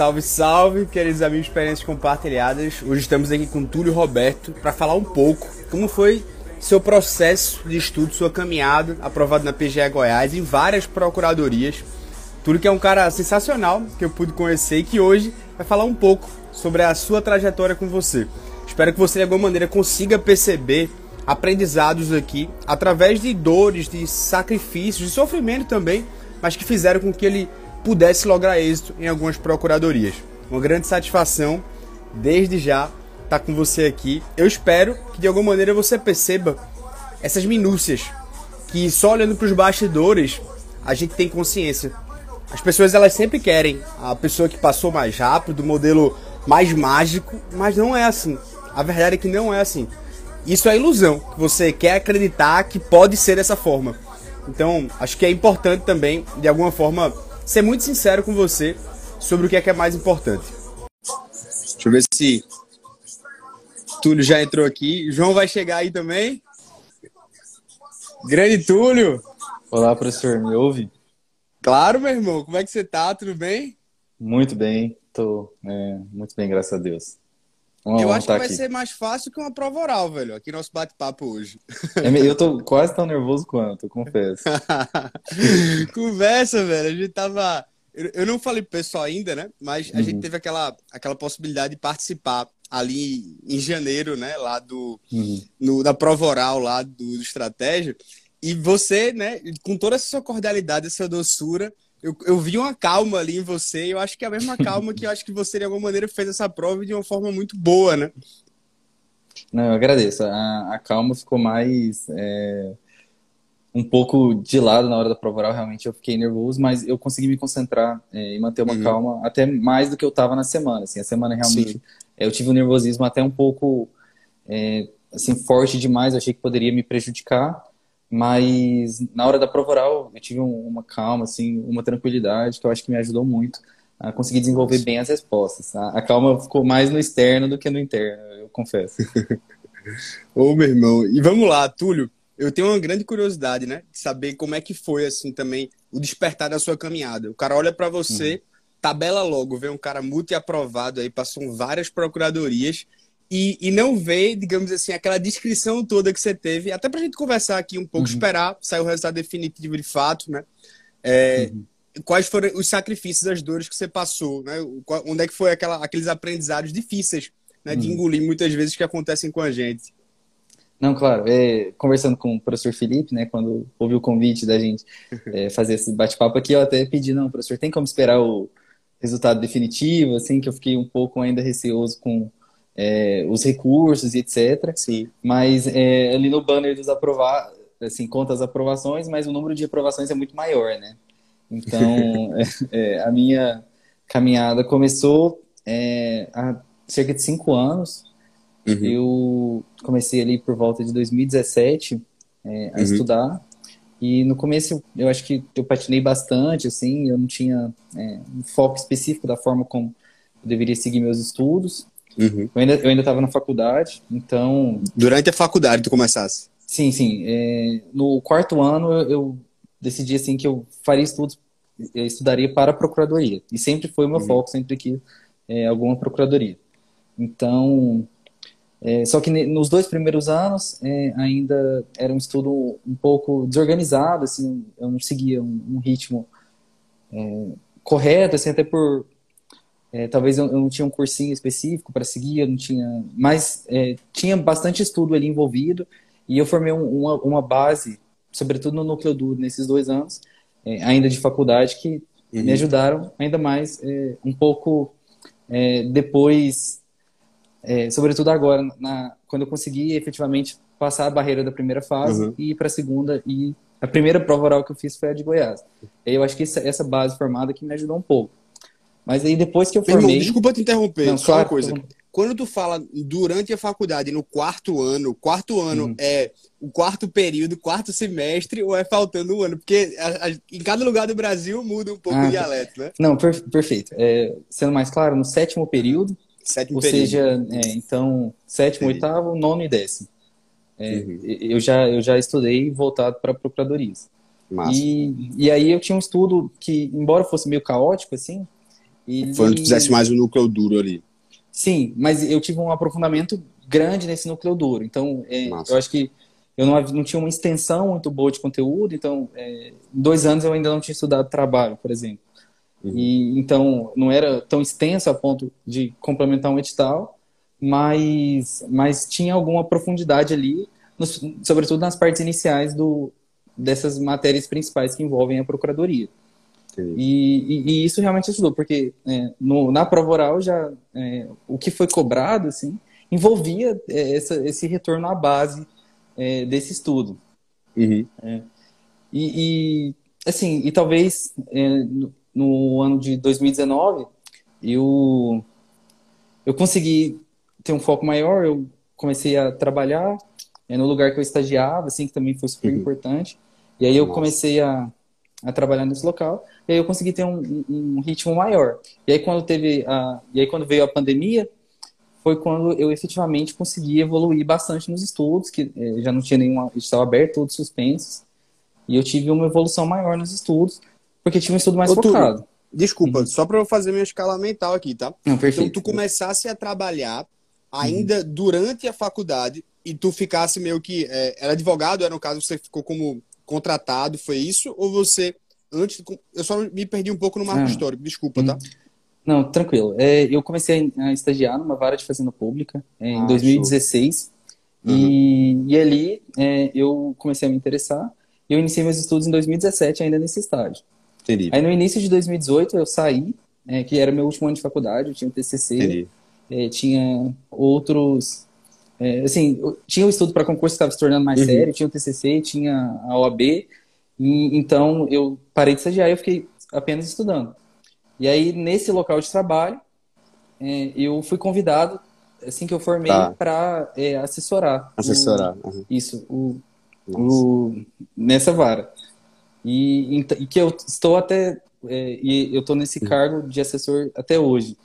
Salve, salve, queridos amigos experiências compartilhadas. Hoje estamos aqui com Túlio Roberto para falar um pouco como foi seu processo de estudo, sua caminhada, aprovado na PGE Goiás em várias procuradorias. Túlio que é um cara sensacional que eu pude conhecer e que hoje vai falar um pouco sobre a sua trajetória com você. Espero que você de alguma maneira consiga perceber aprendizados aqui através de dores, de sacrifícios, de sofrimento também, mas que fizeram com que ele pudesse lograr êxito em algumas procuradorias. Uma grande satisfação, desde já, estar tá com você aqui. Eu espero que de alguma maneira você perceba essas minúcias que só olhando para os bastidores a gente tem consciência. As pessoas elas sempre querem a pessoa que passou mais rápido, o modelo mais mágico, mas não é assim. A verdade é que não é assim. Isso é ilusão, que você quer acreditar que pode ser dessa forma. Então, acho que é importante também, de alguma forma, ser muito sincero com você sobre o que é que é mais importante. Deixa eu ver se Túlio já entrou aqui. João vai chegar aí também. Grande Túlio. Olá, professor. Me ouve? Claro, meu irmão. Como é que você tá? Tudo bem? Muito bem. Tô é, muito bem, graças a Deus. Uma eu acho que vai aqui. ser mais fácil que uma prova oral, velho. Aqui nosso bate-papo hoje. É, eu tô quase tão nervoso quanto, confesso. Conversa, velho. A gente tava. Eu não falei pro pessoal ainda, né? Mas a uhum. gente teve aquela, aquela possibilidade de participar ali em janeiro, né? Lá do. Uhum. No, da prova oral lá do, do Estratégia. E você, né, com toda essa sua cordialidade, essa doçura, eu, eu vi uma calma ali em você, e eu acho que é a mesma calma que eu acho que você, de alguma maneira, fez essa prova de uma forma muito boa, né? Não, eu agradeço. A, a calma ficou mais. É, um pouco de lado na hora da prova oral, realmente eu fiquei nervoso, mas eu consegui me concentrar é, e manter uma uhum. calma até mais do que eu estava na semana. Assim, a semana realmente é, eu tive um nervosismo até um pouco é, assim forte demais, eu achei que poderia me prejudicar. Mas na hora da prova oral, eu tive uma calma, assim, uma tranquilidade que eu acho que me ajudou muito a conseguir desenvolver bem as respostas. A, calma ficou mais no externo do que no interno, eu confesso. Ô, meu irmão, e vamos lá, Túlio. Eu tenho uma grande curiosidade, né, de saber como é que foi assim também o despertar da sua caminhada. O cara olha para você, uhum. tabela logo, vê um cara muito aprovado aí, passou várias procuradorias e, e não ver, digamos assim, aquela descrição toda que você teve, até para a gente conversar aqui um pouco, uhum. esperar sair o resultado definitivo de fato, né? É, uhum. Quais foram os sacrifícios, as dores que você passou, né? Onde é que foi aquela, aqueles aprendizados difíceis né, de uhum. engolir muitas vezes que acontecem com a gente? Não, claro. É, conversando com o professor Felipe, né, quando ouvi o convite da gente é, fazer esse bate-papo aqui, eu até pedi, não, professor, tem como esperar o resultado definitivo, assim, que eu fiquei um pouco ainda receoso com é, os recursos e etc. Sim. Mas é, ali no banner dos aprovar, assim, conta as aprovações, mas o número de aprovações é muito maior, né? Então, é, é, a minha caminhada começou é, há cerca de cinco anos. Uhum. Eu comecei ali por volta de 2017 é, a uhum. estudar. E no começo eu acho que eu patinei bastante, assim, eu não tinha um foco específico da forma como eu deveria seguir meus estudos. Uhum. Eu ainda eu ainda estava na faculdade, então. Durante a faculdade tu começasse? Sim, sim. É, no quarto ano eu decidi assim que eu faria estudos, eu estudaria para a procuradoria e sempre foi o meu uhum. foco, sempre que é, alguma procuradoria. Então, é, só que nos dois primeiros anos é, ainda era um estudo um pouco desorganizado, assim, eu não seguia um, um ritmo é, correto, assim, até por é, talvez eu, eu, não tinha um cursinho específico para seguir, eu não tinha, mas é, tinha bastante estudo ali envolvido e eu formei um, uma, uma, base, sobretudo no núcleo duro nesses dois anos, é, ainda de faculdade, que uhum. me ajudaram ainda mais é, um pouco é, depois, é, sobretudo agora, na, quando eu consegui efetivamente passar a barreira da primeira fase uhum. e ir para a segunda e a primeira prova oral que eu fiz foi a de Goiás. Eu acho que essa, essa base formada que me ajudou um pouco. Mas aí depois que eu formei... Irmão, desculpa te interromper, Não, só claro, uma coisa. Quando tu fala durante a faculdade, no quarto ano, quarto ano uhum. é o quarto período, quarto semestre, ou é faltando um ano? Porque a, a, em cada lugar do Brasil muda um pouco ah, o dialeto, né? Não, per perfeito. É, sendo mais claro, no sétimo período, sétimo ou período. seja, é, então, sétimo, Entendi. oitavo, nono e décimo. É, uhum. eu, já, eu já estudei voltado para procuradorias. E, e aí eu tinha um estudo que, embora fosse meio caótico, assim, Ele... Foi onde tu fizesse mais o núcleo duro ali. Sim, mas eu tive um aprofundamento grande nesse núcleo duro. Então, é, eu acho que eu não, não, tinha uma extensão muito boa de conteúdo, então, é, dois anos eu ainda não tinha estudado trabalho, por exemplo. Uhum. E, então, não era tão extenso a ponto de complementar um edital, mas, mas tinha alguma profundidade ali, sobretudo nas partes iniciais do, dessas matérias principais que envolvem a procuradoria. E, e, e, isso realmente ajudou, porque é, no, na prova oral já é, o que foi cobrado assim, envolvia é, essa, esse retorno à base é, desse estudo. Uhum. É. E, e, assim, e talvez é, no, no, ano de 2019 eu, eu consegui ter um foco maior, eu comecei a trabalhar no lugar que eu estagiava, assim, que também foi super uhum. importante. E aí eu Nossa. comecei a, a trabalhar nesse local, e aí eu consegui ter um, um, ritmo maior. E aí quando teve a, e aí quando veio a pandemia, foi quando eu efetivamente consegui evoluir bastante nos estudos, que eh, já não tinha nenhuma estava aberto, todos suspensos, e eu tive uma evolução maior nos estudos, porque tinha um estudo mais Ô, focado. desculpa, uhum. só para eu fazer minha escala mental aqui, tá? Não, perfeito. Então tu começasse a trabalhar ainda uhum. durante a faculdade e tu ficasse meio que é, era advogado, era no caso você ficou como contratado, foi isso? Ou você, antes, eu só me perdi um pouco no marco ah. histórico, desculpa, tá? Não, tranquilo. É, eu comecei a estagiar numa vara de fazenda pública é, em ah, 2016. Uhum. E, e ali é, eu comecei a me interessar. Eu iniciei meus estudos em 2017, ainda nesse estágio. Entendi. Aí no início de 2018 eu saí, é, que era meu último ano de faculdade, eu tinha o TCC, é, tinha outros é, assim, tinha o estudo para concurso que estava se tornando mais uhum. sério, tinha o TCC, tinha a OAB, e, então eu parei de estagiar e eu fiquei apenas estudando. E aí, nesse local de trabalho, é, eu fui convidado, assim que eu formei, tá. para é, assessorar. Assessorar. O, uhum. Isso, o, o, nessa vara. E, e, que eu estou até, é, e eu estou nesse uhum. cargo de assessor até hoje.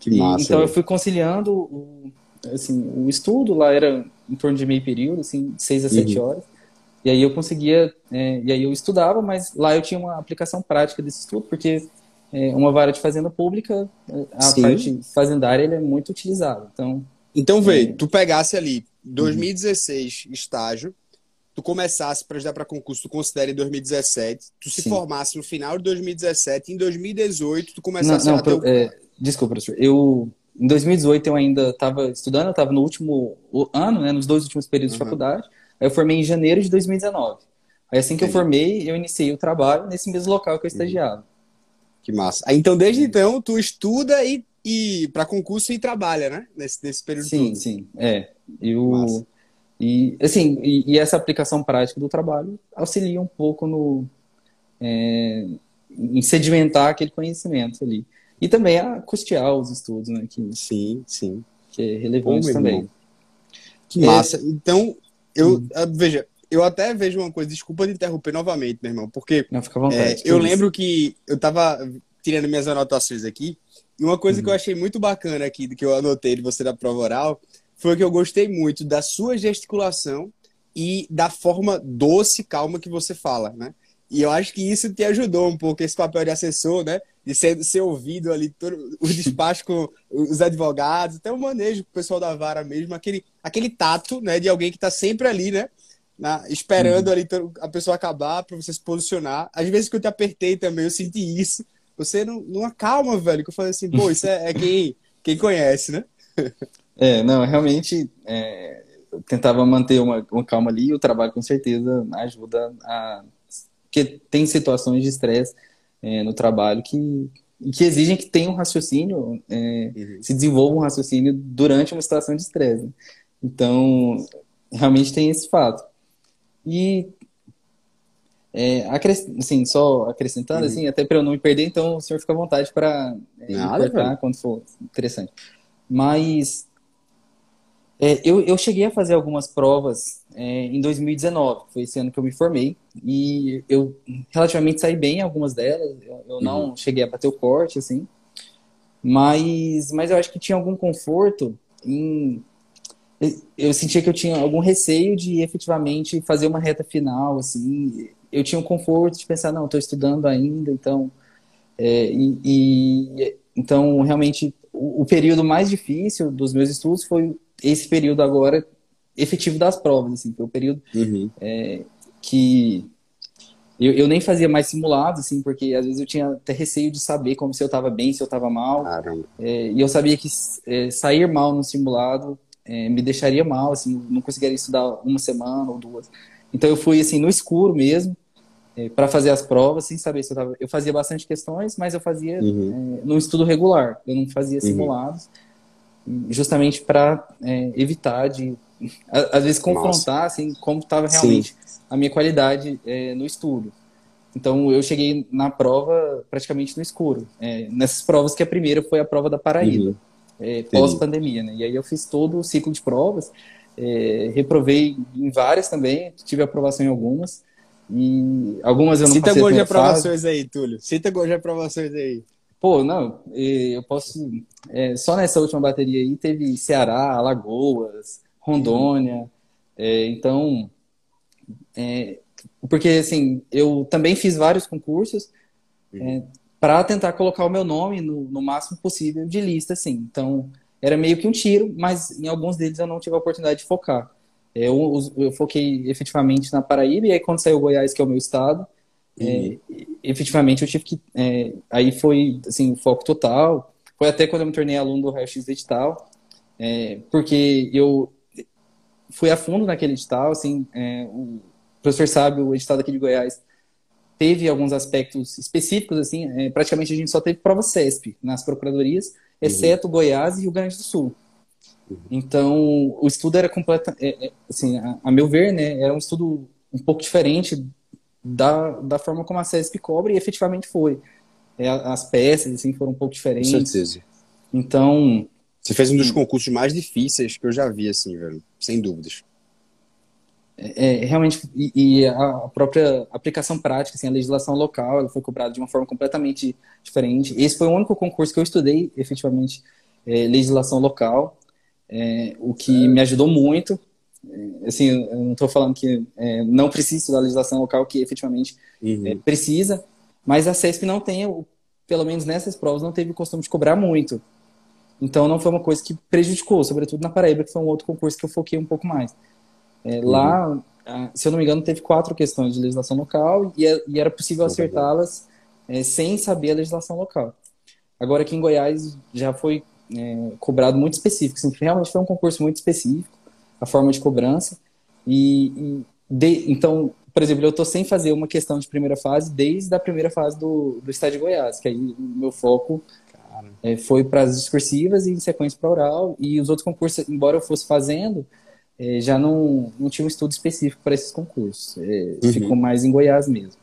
Que massa. E, então, eu fui conciliando o assim, o estudo lá era em torno de meio período, assim, seis a sete uhum. horas. E aí eu conseguia, é, e aí eu estudava, mas lá eu tinha uma aplicação prática desse estudo, porque é, uma vara de fazenda pública, a Sim. parte fazendária, ele é muito utilizada. Então, então vê, é... tu pegasse ali 2016 uhum. estágio, tu começasse para ajudar para concurso, tu considera em 2017, tu se Sim. formasse no final de 2017, em 2018 tu começasse não, não, a é, Desculpa, professor, eu em 2018 eu ainda estava estudando, eu estava no último ano, né, nos dois últimos períodos uhum. de faculdade. Aí eu formei em janeiro de 2019. Aí assim que Entendi. eu formei, eu iniciei o trabalho nesse mesmo local que eu estagiava. Que massa. Aí, então, desde então, tu estuda e, e para concurso e trabalha, né? Nesse, nesse período Sim, todo. sim. É. Eu, e, assim, e, e, essa aplicação prática do trabalho auxilia um pouco no... É, em sedimentar aquele conhecimento ali. E também a custear os estudos, né? Que, sim, sim. Que é relevante também. Irmão. Que massa. Então, eu, hum. veja, eu até vejo uma coisa, desculpa de interromper novamente, meu irmão, porque Não, fica vontade, é, eu lembro que eu tava tirando minhas anotações aqui, e uma coisa uhum. que eu uhum. achei muito bacana aqui, que eu anotei de você da prova oral, foi que eu gostei muito da sua gesticulação e da forma doce e calma que você fala, né? E eu acho que isso te ajudou um pouco, esse papel de assessor, né? De ser, ser ouvido ali, todo, o despacho com os advogados, até o manejo com o pessoal da vara mesmo, aquele, aquele tato né, de alguém que está sempre ali, né? Na, esperando uhum. ali a pessoa acabar para você se posicionar. Às vezes que eu te apertei também, eu senti isso. Você não, não acalma, velho, que eu falei assim, pô, isso é, é quem, quem conhece, né? É, não, realmente é, eu tentava manter uma, uma calma ali e o trabalho com certeza ajuda a. Porque tem situações de estresse é, no trabalho que, que exigem que tenha um raciocínio, é, uhum. se desenvolva um raciocínio durante uma situação de estresse. Então, realmente tem esse fato. E, é, assim, só acrescentando, uhum. assim, até para eu não me perder, então o senhor fica à vontade para é, cortar quando for interessante. Mas é, eu, eu cheguei a fazer algumas provas é, em 2019, foi esse ano que eu me formei, e eu relativamente saí bem em algumas delas, eu, eu não uhum. cheguei a bater o corte, assim, mas, mas eu acho que tinha algum conforto em... Eu sentia que eu tinha algum receio de efetivamente fazer uma reta final, assim, eu tinha um conforto de pensar, não, estou estudando ainda, então... É, e, e, então, realmente, o, o, período mais difícil dos meus estudos foi esse período agora efetivo das provas, assim, foi o período uhum. é, que eu, eu, nem fazia mais simulados, assim, porque às vezes eu tinha até receio de saber como se eu estava bem, se eu estava mal. É, e eu sabia que é, sair mal no simulado é, me deixaria mal, assim, não conseguiria estudar uma semana ou duas. Então eu fui assim no escuro mesmo é, para fazer as provas, sem saber se eu estava. Eu fazia bastante questões, mas eu fazia uhum. É, no estudo regular. Eu não fazia uhum. simulados, uhum. justamente para é, evitar de às vezes confrontar Nossa. assim como estava realmente Sim a minha qualidade é, no estudo. Então eu cheguei na prova praticamente no escuro. É, nessas provas que a primeira foi a prova da Paraíba, uhum. é, pós-pandemia, né? E aí eu fiz todo o ciclo de provas, é, reprovei em várias também, tive aprovação em algumas. E algumas eu não Cita algumas de aprovações fase. aí, Túlio. Cita algumas de aprovações aí. Pô, não, eu posso. É, só nessa última bateria aí teve Ceará, Alagoas, Rondônia. É, então, é, porque, assim, eu também fiz vários concursos uhum. é, para tentar colocar o meu nome no, no, máximo possível de lista, assim. Então, era meio que um tiro, mas em alguns deles eu não tive a oportunidade de focar. É, eu, eu foquei efetivamente na Paraíba, e aí quando saiu Goiás, que é o meu estado, é, uhum. efetivamente eu tive que. É, aí foi, assim, o foco total. Foi até quando eu me tornei aluno do Raio X Digital, é, porque eu fui a fundo naquele edital, assim, é, o professor sabe, o edital daqui de Goiás teve alguns aspectos específicos, assim, é, praticamente a gente só teve prova CESP nas procuradorias, exceto uhum. Goiás e Rio Grande do Sul. Uhum. Então, o estudo era completo, é, é, assim, a, a, meu ver, né, era um estudo um pouco diferente da, da forma como a CESP cobre e efetivamente foi. É, as peças, assim, foram um pouco diferentes. Com certeza. Então, você fez um dos concursos mais difíceis que eu já vi, assim, velho. Sem dúvidas. É, é realmente, e, e, a própria aplicação prática, assim, a legislação local, ela foi cobrada de uma forma completamente diferente. Esse foi o único concurso que eu estudei, efetivamente, é, legislação local, é, o que é. me ajudou muito. É, assim, eu não estou falando que não precisa estudar legislação local, que efetivamente uhum. precisa, mas a CESP não tem, pelo menos nessas provas, não teve o costume de cobrar muito. Então não foi uma coisa que prejudicou, sobretudo na Paraíba, que foi um outro concurso que eu foquei um pouco mais. É, uhum. Lá, se eu não me engano, teve quatro questões de legislação local e, é, e era possível acertá-las é, sem saber a legislação local. Agora aqui em Goiás já foi é, cobrado muito específico, assim, realmente foi um concurso muito específico, a forma de cobrança. E, e de, então, por exemplo, eu estou sem fazer uma questão de primeira fase desde a primeira fase do, do Estado de Goiás, que aí o meu foco é, foi para as discursivas e em sequência para oral. E os outros concursos, embora eu fosse fazendo, é, já não, não tinha um estudo específico para esses concursos. É, uhum. Ficou mais em Goiás mesmo.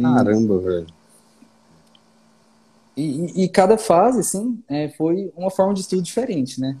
Caramba, velho. E, e, e, cada fase, assim, é, foi uma forma de estudo diferente, né?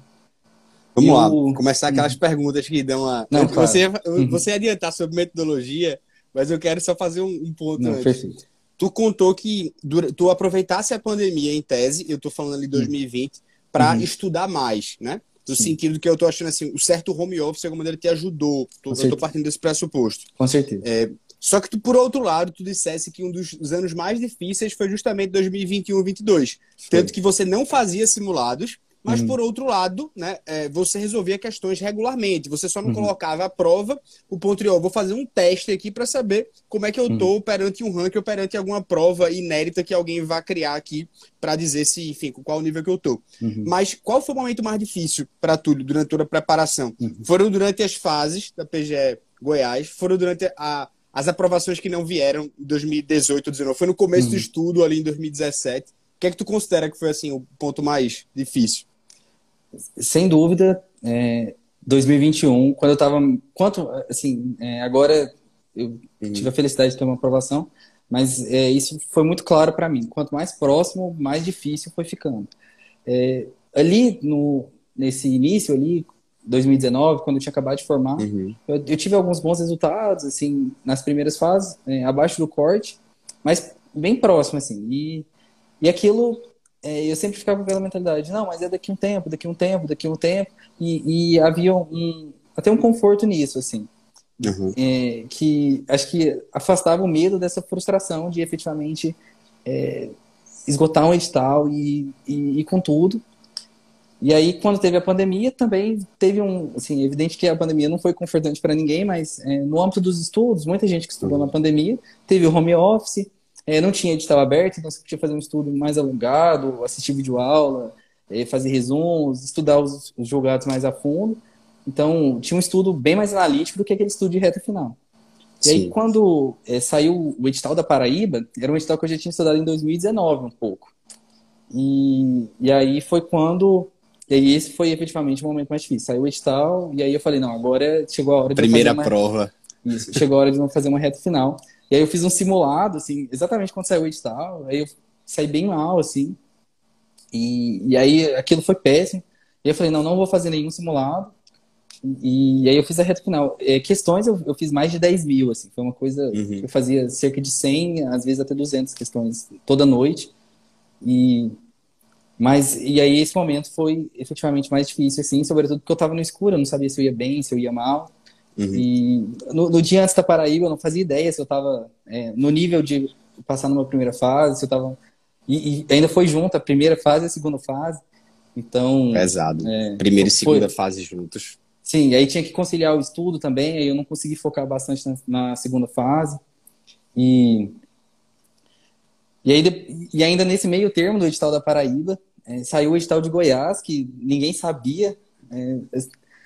Vamos lá, começar aquelas uhum. perguntas que dão a. Não, você, uhum. você adiantar sobre metodologia, mas eu quero só fazer um, um ponto Não, antes. Perfeito tu contou que tu aproveitasse a pandemia em tese, eu tô falando ali 2020, para uhum. estudar mais, né? No Sim. sentido que eu tô achando assim, o certo home office, de alguma maneira, te ajudou. Tô, eu tô partindo desse pressuposto. Com certeza. É, só que, tu, por outro lado, tu dissesse que um dos anos mais difíceis foi justamente 2021 2022. Tanto que você não fazia simulados, mas, uhum. por outro lado, né, é, você resolvia questões regularmente. Você só não uhum. colocava à prova o ponto de, ó, vou fazer um teste aqui para saber como é que eu tô uhum. perante um ranking ou perante alguma prova inédita que alguém vai criar aqui para dizer se, enfim, com qual nível que eu tô. Uhum. Mas qual foi o momento mais difícil para Túlio durante toda a preparação? Uhum. Foram durante as fases da PGE Goiás? Foram durante a, as aprovações que não vieram em 2018, 2019? Foi no começo do uhum. estudo ali em 2017? O que é que tu considera que foi assim o ponto mais difícil? Sem dúvida, é, 2021, quando eu estava. Quanto, assim, é, agora eu tive a felicidade de ter uma aprovação, mas é, isso foi muito claro para mim. Quanto mais próximo, mais difícil foi ficando. É, ali, no, nesse início, ali, 2019, quando eu tinha acabado de formar, uhum. eu, eu, tive alguns bons resultados, assim, nas primeiras fases, é, abaixo do corte, mas bem próximo, assim. E, e aquilo é, eu sempre ficava com aquela mentalidade, não, mas é daqui um tempo, daqui um tempo, daqui um tempo, e, e havia um, até um conforto nisso, assim, uhum. é, que acho que afastava o medo dessa frustração de efetivamente é, esgotar um edital e, e, e com tudo. E aí, quando teve a pandemia, também teve um. Assim, evidente que a pandemia não foi confortante para ninguém, mas é, no âmbito dos estudos, muita gente que estudou na pandemia teve o home office, é, não tinha edital aberto, então você podia fazer um estudo mais alongado, assistir videoaula, é, fazer resumos, estudar os, os julgados mais a fundo. Então, tinha um estudo bem mais analítico do que aquele estudo de reta final. E Sim. aí, quando é, saiu o edital da Paraíba, era um edital que eu já tinha estudado em 2019 um pouco. E, e aí foi quando e aí esse foi efetivamente o momento mais difícil. Saiu o edital, e aí eu falei, não, agora chegou a hora de Primeira fazer uma... prova. Isso, chegou a hora de fazer uma reta final. E aí eu fiz um simulado, assim, exatamente quando saiu o edital, aí eu saí bem mal, assim. E, e aí aquilo foi péssimo. E eu falei, não, não vou fazer nenhum simulado. E, e aí eu fiz a reta final. É, questões eu, eu, fiz mais de 10 mil, assim. Foi uma coisa... Uhum. Eu fazia cerca de 100, às vezes até 200 questões toda noite. E mas, e aí esse momento foi efetivamente mais difícil, assim, sobretudo porque eu estava no escuro, eu não sabia se eu ia bem, se eu ia mal. Uhum. E no, no, dia antes da Paraíba eu não fazia ideia se eu estava é, no nível de passar numa primeira fase, se eu estava... E, e, ainda foi junto a primeira fase e a segunda fase. Então... Pesado. É, primeira e segunda foi... fase juntos. Sim, aí tinha que conciliar o estudo também, aí eu não consegui focar bastante na, na segunda fase. E... E, aí, e ainda nesse meio termo do edital da Paraíba, é, saiu o edital de Goiás, que ninguém sabia. É,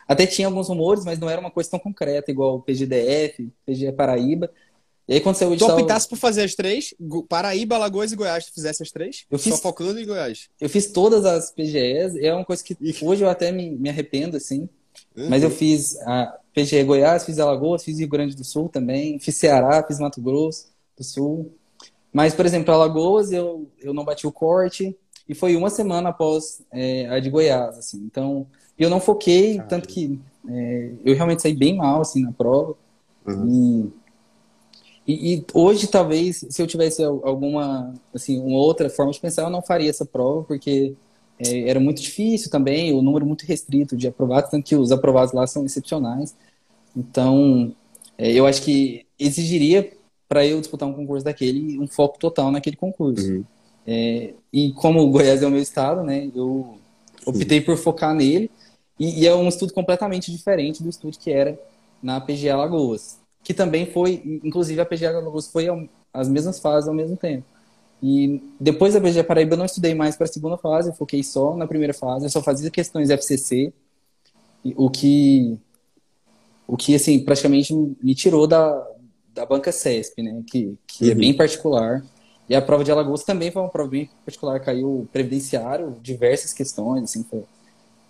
até tinha alguns rumores, mas não era uma coisa tão concreta, igual o PGDF, PGE Paraíba. E aí quando saiu o edital... Tu optasse por fazer as três? Paraíba, Alagoas e Goiás, tu fizesse as três? Eu fiz... Só focando em Goiás? Eu fiz todas as PGEs, é uma coisa que hoje eu até me, me arrependo, assim. Uhum. Mas eu fiz a PGE Goiás, fiz Alagoas, fiz Rio Grande do Sul também, fiz Ceará, fiz Mato Grosso do Sul. Mas, por exemplo, Alagoas eu, eu não bati o corte, e foi uma semana após é, a de Goiás, assim. Então, eu não foquei, ah, tanto que é, eu realmente saí bem mal, assim, na prova. Uhum. E, e, e, hoje, talvez, se eu tivesse alguma, assim, uma outra forma de pensar, eu não faria essa prova, porque é, era muito difícil também, o número muito restrito de aprovados, tanto que os aprovados lá são excepcionais. Então, é, eu acho que exigiria para eu disputar um concurso daquele um foco total naquele concurso. Uhum. É, e como o Goiás é o meu estado, né, eu optei por focar nele. E, e, é um estudo completamente diferente do estudo que era na PGA Alagoas. Que também foi, inclusive a PGA Alagoas foi as mesmas fases ao mesmo tempo. E depois da PGA Paraíba eu não estudei mais para a segunda fase, eu foquei só na primeira fase, eu só fazia questões FCC, o que, o que assim, praticamente me tirou da, da banca CESP, né, que, que é uhum. é bem particular. E a prova de Alagoas também foi uma prova bem particular, caiu previdenciário, diversas questões, assim, foi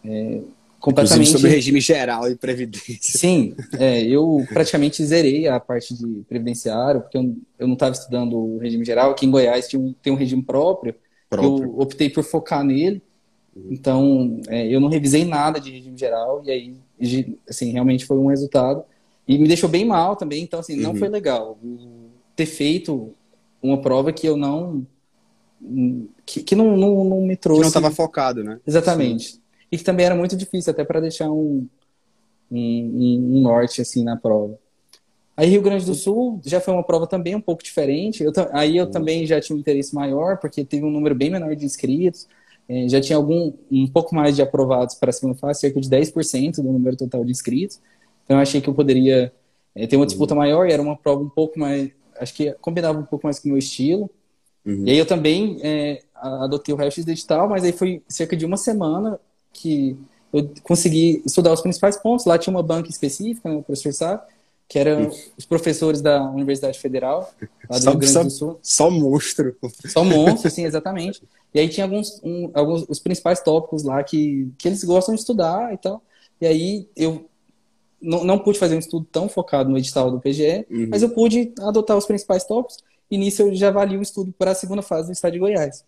é, completamente... Inclusive sobre regime geral e previdência. Sim, é, eu praticamente zerei a parte de previdenciário, porque eu, eu não estava estudando o regime geral, aqui em Goiás tinha um, tem um regime próprio, próprio. eu optei por focar nele, então é, eu não revisei nada de regime geral, e aí, assim, realmente foi um resultado, e me deixou bem mal também, então, assim, não uhum. foi legal ter feito uma prova que eu não. que, que não, não, não me trouxe. Que não estava focado, né? Exatamente. Sim. E que também era muito difícil, até para deixar um, um, um, norte assim na prova. Aí Rio Grande do Sul já foi uma prova também um pouco diferente. Eu, aí eu também já tinha um interesse maior, porque teve um número bem menor de inscritos. É, já tinha algum um pouco mais de aprovados para a segunda fase, cerca de 10% do número total de inscritos. Então eu achei que eu poderia é, ter uma disputa maior e era uma prova um pouco mais acho que combinava um pouco mais com o meu estilo. Uhum. E aí eu também é, adotei o resto digital, mas aí foi cerca de uma semana que eu consegui estudar os principais pontos. Lá tinha uma banca específica, né, o professor sabe, que eram os professores da Universidade Federal, lá do só, Rio Grande do Sul. Só monstro. Só monstro, sim, exatamente. E aí tinha alguns, um, alguns os principais tópicos lá que, que eles gostam de estudar e tal. E aí eu não, não pude fazer um estudo tão focado no edital do PGE, uhum. mas eu pude adotar os principais tópicos e nisso eu já avali o estudo para a segunda fase do estado de Goiás.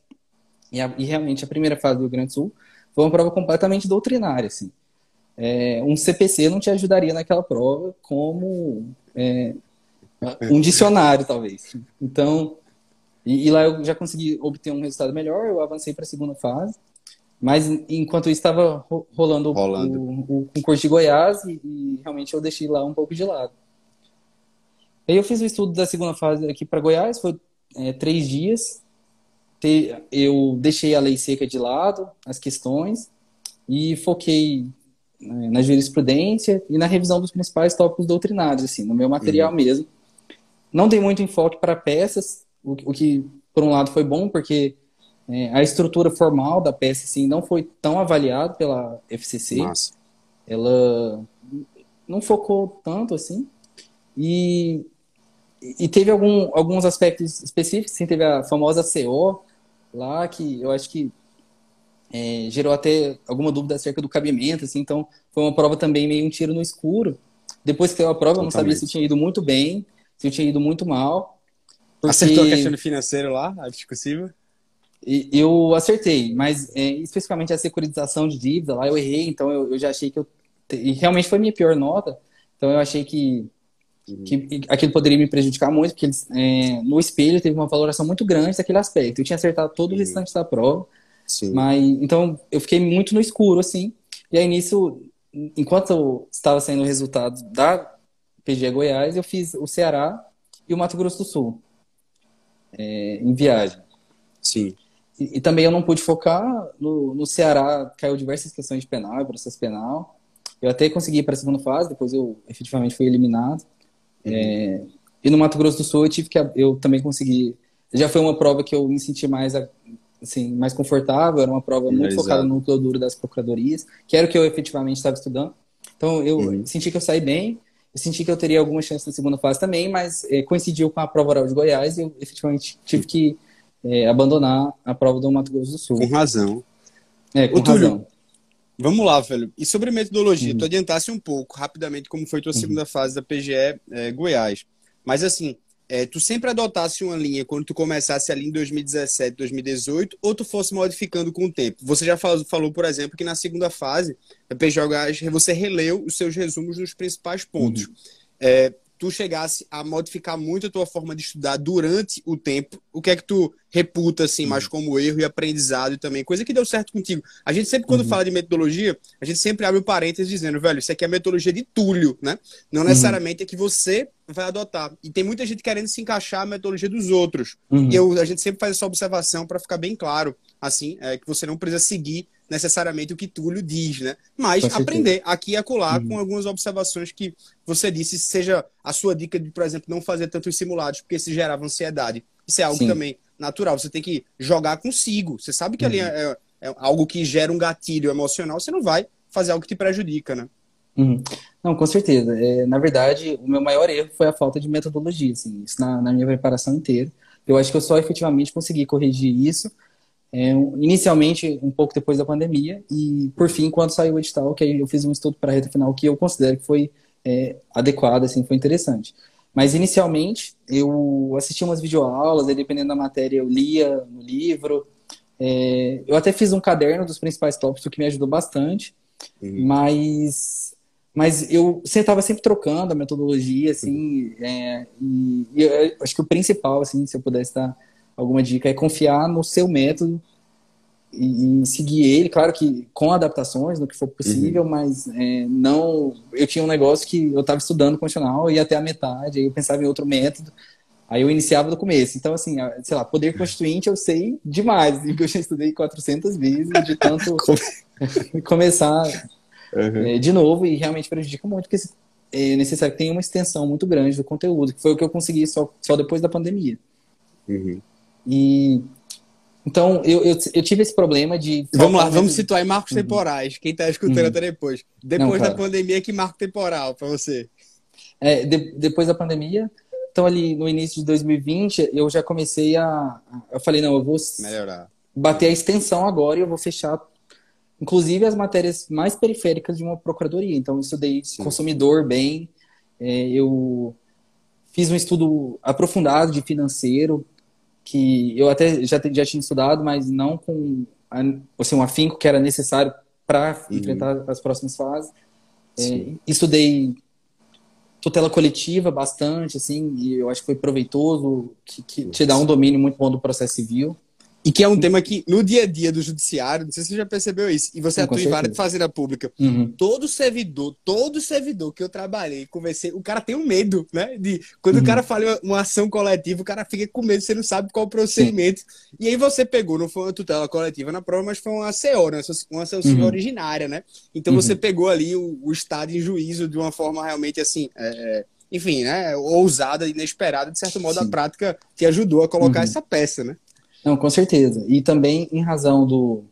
E, a, e, realmente a primeira fase do Rio Grande do Sul foi uma prova completamente doutrinária, assim. É, um CPC não te ajudaria naquela prova como é, um dicionário, talvez. Então, e, e, lá eu já consegui obter um resultado melhor, eu avancei para a segunda fase. Mas enquanto isso estava rolando, rolando. O, o, concurso de Goiás e, e, realmente eu deixei lá um pouco de lado. Aí eu fiz o estudo da segunda fase aqui para Goiás, foi é, três dias. Eu deixei a lei seca de lado, as questões, e foquei né, na jurisprudência e na revisão dos principais tópicos doutrinários, assim, no meu material uhum. mesmo. Não dei muito enfoque para peças, o, o, que, por um lado, foi bom, porque é, a estrutura formal da peça, assim, não foi tão avaliada pela FCC. Nossa. Ela não focou tanto, assim. E, e teve algum, alguns aspectos específicos, assim, teve a famosa CO lá, que eu acho que é, gerou até alguma dúvida acerca do cabimento, assim, então foi uma prova também meio um tiro no escuro. Depois que eu a prova, eu não sabia se tinha ido muito bem, se eu tinha ido muito mal. Porque... Acertou a questão do financeiro lá, a discursiva? Eu acertei, mas é, especificamente a securitização de dívida lá eu errei, então eu, eu já achei que eu. E realmente foi minha pior nota, então eu achei que. Que aquilo poderia me prejudicar muito, porque eles, é, no espelho teve uma valoração muito grande daquele aspecto. Eu tinha acertado todo o restante da prova, Sim. mas então eu fiquei muito no escuro, assim. E aí nisso, enquanto eu estava saindo o resultado da PGE Goiás, eu fiz o Ceará e o Mato Grosso do Sul é, em viagem. Sim. E, e, também eu não pude focar no, no Ceará, caiu diversas questões de penal, processo penal. Eu até consegui ir para a segunda fase, depois eu efetivamente fui eliminado. É, e no Mato Grosso do Sul eu tive que eu também consegui. Já foi uma prova que eu me senti mais assim mais confortável. Era uma prova muito focada no núcleo duro das procuradorias, que era o que eu efetivamente estava estudando. Então eu uhum. senti que eu saí bem. Eu senti que eu teria alguma chance na segunda fase também, mas é, coincidiu com a prova oral de Goiás e eu efetivamente tive que é, abandonar a prova do Mato Grosso do Sul. Com razão. É, com Ô, Túlio, razão. Vamos lá, velho. E sobre metodologia, uhum. tu adiantasse um pouco, rapidamente, como foi tua uhum. segunda fase da PGE é, Goiás. Mas assim, é, tu sempre adotasse uma linha quando tu começasse ali em 2017, 2018, ou tu fosse modificando com o tempo? Você já falou, falou por exemplo, que na segunda fase da PGE Goiás você releu os seus resumos nos principais pontos. Uhum. É, tu chegasse a modificar muito a tua forma de estudar durante o tempo, o que é que tu reputa assim uhum. mais como erro e aprendizado e também coisa que deu certo contigo. A gente sempre quando uhum. fala de metodologia, a gente sempre abre o um parênteses dizendo, velho, isso aqui é a metodologia de Túlio, né? Não uhum. necessariamente é que você vai adotar. E tem muita gente querendo se encaixar a metodologia dos outros. Uhum. E eu, a gente sempre faz essa observação para ficar bem claro, assim, é, que você não precisa seguir necessariamente o que Túlio diz, né? Mas aprender aqui e acolá uhum. com algumas observações que você disse, seja a sua dica de, por exemplo, não fazer tantos simulados, porque se gerava ansiedade. Isso é algo Sim. também natural. Você tem que jogar consigo. Você sabe que uhum. ali é, é, algo que gera um gatilho emocional, você não vai fazer algo que te prejudica, né? Uhum. Não, com certeza. É, na verdade, o meu maior erro foi a falta de metodologia, assim, isso na, na minha preparação inteira. Eu acho que eu só efetivamente consegui corrigir isso é, inicialmente um pouco depois da pandemia e por fim quando saiu o edital que aí eu fiz um estudo para a reta final que eu considero que foi é, adequado assim foi interessante. Mas inicialmente eu assistia umas videoaulas, aí dependendo da matéria eu lia no livro. É, eu até fiz um caderno dos principais tópicos que me ajudou bastante. Uhum. mas mas eu estava sempre trocando a metodologia assim é, e, e acho que o principal assim se eu pudesse dar alguma dica é confiar no seu método e, e, seguir ele, claro que com adaptações no que for possível, uhum. mas é, não. Eu tinha um negócio que eu estava estudando constitucional, ia até a metade, aí eu pensava em outro método, aí eu iniciava do começo. Então, assim, sei lá, poder constituinte eu sei demais, porque eu já estudei 400 vezes de tanto começar uhum. é, de novo e realmente prejudica muito, porque é necessário que tenha uma extensão muito grande do conteúdo, que foi o que eu consegui só, só depois da pandemia. Uhum. E então eu, eu, eu, tive esse problema de. Vamos lá, vamos situar em marcos uhum. temporais. Quem está escutando uhum. até depois. Depois Não, da pandemia, que marco temporal para você? É, de, depois da pandemia, então ali no início de 2020, eu já comecei a. Eu falei, não, eu vou melhorar. Bater a extensão agora e eu vou fechar, inclusive as matérias mais periféricas de uma procuradoria. Então eu estudei Sim. consumidor bem, é, eu fiz um estudo aprofundado de financeiro, que eu até já, já tinha estudado, mas não com assim, um afinco que era necessário para uhum. enfrentar as próximas fases. É, estudei tutela coletiva bastante, assim, e eu acho que foi proveitoso, que, que te dá um domínio muito bom do processo civil. E que é um tema que, no dia a dia do judiciário, não sei se você já percebeu isso, e você atua em várias fazenda pública. Uhum. Todo servidor, todo servidor que eu trabalhei, conversei, o cara tem um medo, né? De quando uhum. o cara fala uma, ação coletiva, o cara fica com medo, você não sabe qual o procedimento. Sim. E aí você pegou, não foi uma tutela coletiva na prova, mas foi uma CO, né? Uma ação uhum. originária, né? Então você uhum. pegou ali o, o, Estado em juízo de uma forma realmente assim. É, enfim, né? Ousada, inesperada, de certo modo, Sim. a prática que ajudou a colocar uhum. essa peça, né? Não, com certeza. E também em razão do.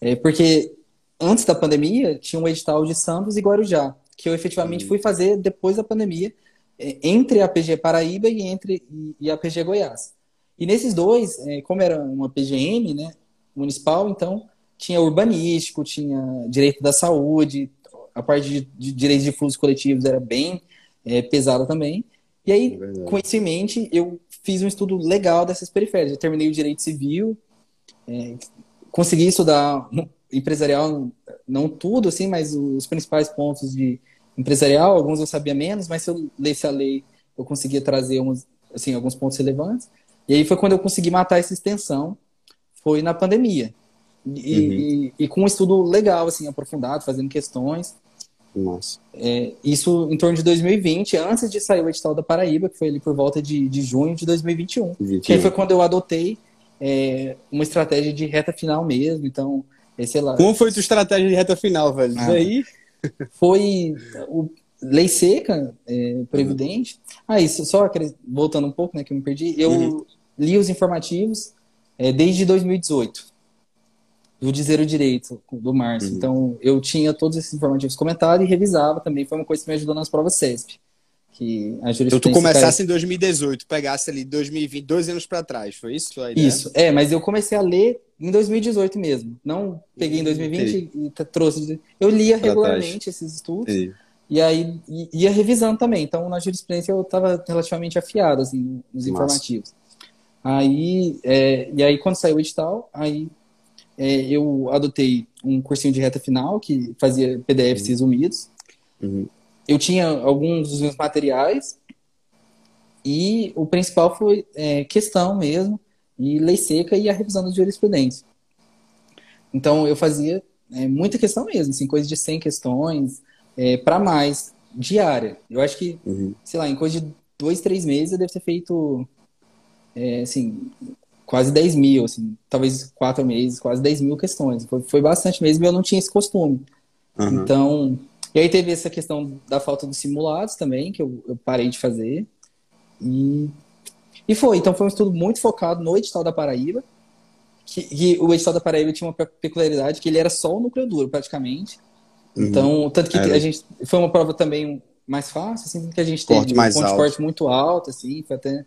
É, porque antes da pandemia tinha um edital de Santos e Guarujá, que eu efetivamente fui fazer depois da pandemia, é, entre a PG Paraíba e entre e a PG Goiás. E nesses dois, é, como era uma PGM, né, municipal, então tinha urbanístico, tinha direito da saúde, a parte de, de direitos de fluxos coletivos era bem é, pesada também. E aí, é com isso em mente, eu fiz um estudo legal dessas periférias. Eu terminei o direito civil, é, consegui estudar empresarial, não tudo, assim, mas os principais pontos de empresarial, alguns eu sabia menos, mas se eu lesse a lei, eu conseguia trazer uns, assim, alguns pontos relevantes. E aí foi quando eu consegui matar essa extensão, foi na pandemia. E, uhum. e, e com um estudo legal, assim, aprofundado, fazendo questões. Nossa. É, isso em torno de 2020, antes de sair o edital da Paraíba, que foi ali por volta de, de junho de 2021. 21. Que foi quando eu adotei é, uma estratégia de reta final mesmo. Então, é, sei lá. Como foi tua estratégia de reta final, velho? Ah, aí? Foi o, lei seca, é, previdente. Uhum. Ah, isso, só voltando um pouco, né, que eu me perdi. Eu uhum. li os informativos é, desde 2018 do Dizer o Direito, do Márcio. Uhum. Então, eu tinha todos esses informativos comentados e revisava também. Foi uma coisa que me ajudou nas provas CESP. Que a então, tu começasse cai... em 2018, pegasse ali 2020, dois anos para trás, foi isso? Isso, é, mas eu comecei a ler em 2018 mesmo. Não peguei em 2020 Entendi. e trouxe. Eu lia pra regularmente trás. esses estudos. Entendi. E aí ia revisando também. Então, na jurisprudência, eu estava relativamente afiado, assim, nos informativos. Aí, é, e aí, quando saiu o edital, aí é, eu adotei um cursinho de reta final que fazia PDFs uhum. resumidos. Uhum. Eu tinha alguns dos meus materiais e o principal foi é, questão mesmo, e lei seca e a revisão das jurisprudência. Então eu fazia é, muita questão mesmo, assim, coisa de 100 questões, é, para mais, diária. Eu acho que, uhum. sei lá, em coisa de dois, três meses eu devo ter feito, é, assim, quase 10 mil, assim, talvez quatro meses, quase 10 mil questões. Foi, foi bastante mesmo e eu não tinha esse costume. Uhum. Então, e aí teve essa questão da falta dos simulados também, que eu, eu parei de fazer. E, e foi, então foi um estudo muito focado no edital da Paraíba, que, que o edital da Paraíba tinha uma peculiaridade que ele era só o núcleo duro, praticamente. Uhum. Então, tanto que é. a gente foi uma prova também mais fácil, assim, que a gente teve corte mais um ponto alto. de corte muito alto, assim, foi até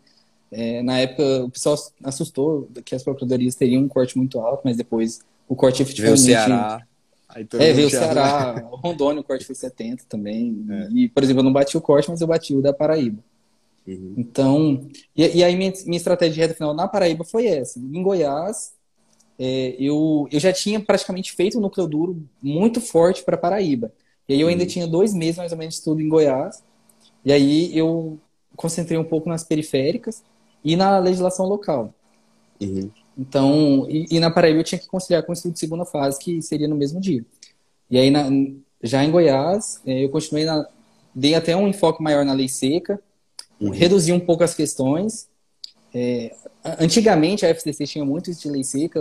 é, na época, o pessoal assustou que as procuradorias teriam um corte muito alto, mas depois o corte efetivamente... Veio o Ceará. é, veio o Ceará, o Rondônia, o corte foi 70 também. É. E, por exemplo, eu não bati o corte, mas eu bati o da Paraíba. Uhum. Então, e, e, aí minha, minha estratégia de reta final na Paraíba foi essa. Em Goiás, é, eu, eu já tinha praticamente feito um núcleo duro muito forte para Paraíba. E aí eu ainda uhum. tinha dois meses mais ou menos de estudo em Goiás. E aí eu concentrei um pouco nas periféricas e na legislação local. Uhum. Então, e, e, na Paraíba eu tinha que conciliar com o estudo de segunda fase, que seria no mesmo dia. E aí, na, já em Goiás, é, eu continuei na. Dei até um enfoque maior na lei seca, uhum. reduzi um pouco as questões. É, antigamente a FCC tinha muito isso de lei seca,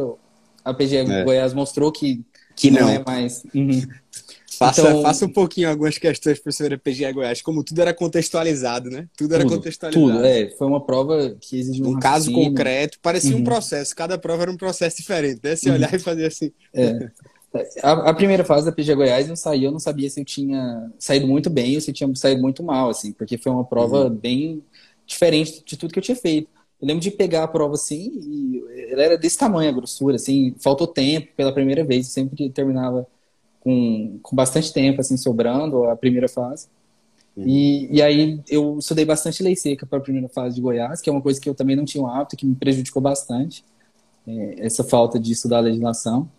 a PGE é. Goiás mostrou que, que não, não é mais. Uhum. Faça, então, faça um pouquinho algumas questões, professora PGE Goiás, como tudo era contextualizado, né? Tudo era tudo, contextualizado. Tudo, é. Foi uma prova que exigiu um, um caso concreto, parecia uhum. um processo. Cada prova era um processo diferente, né? Se uhum. olhar e fazer assim. É. A, a, primeira fase da PGE Goiás eu saí, eu não sabia se eu tinha saído muito bem ou se eu tinha saído muito mal, assim, porque foi uma prova uhum. bem diferente de tudo que eu tinha feito. Eu lembro de pegar a prova assim, e ela era desse tamanho a grossura, assim, faltou tempo pela primeira vez, sempre terminava com, com bastante tempo, assim, sobrando a primeira fase. Uhum. E, e aí eu estudei bastante lei seca para a primeira fase de Goiás, que é uma coisa que eu também não tinha um hábito, que me prejudicou bastante, é, essa falta de estudar a legislação.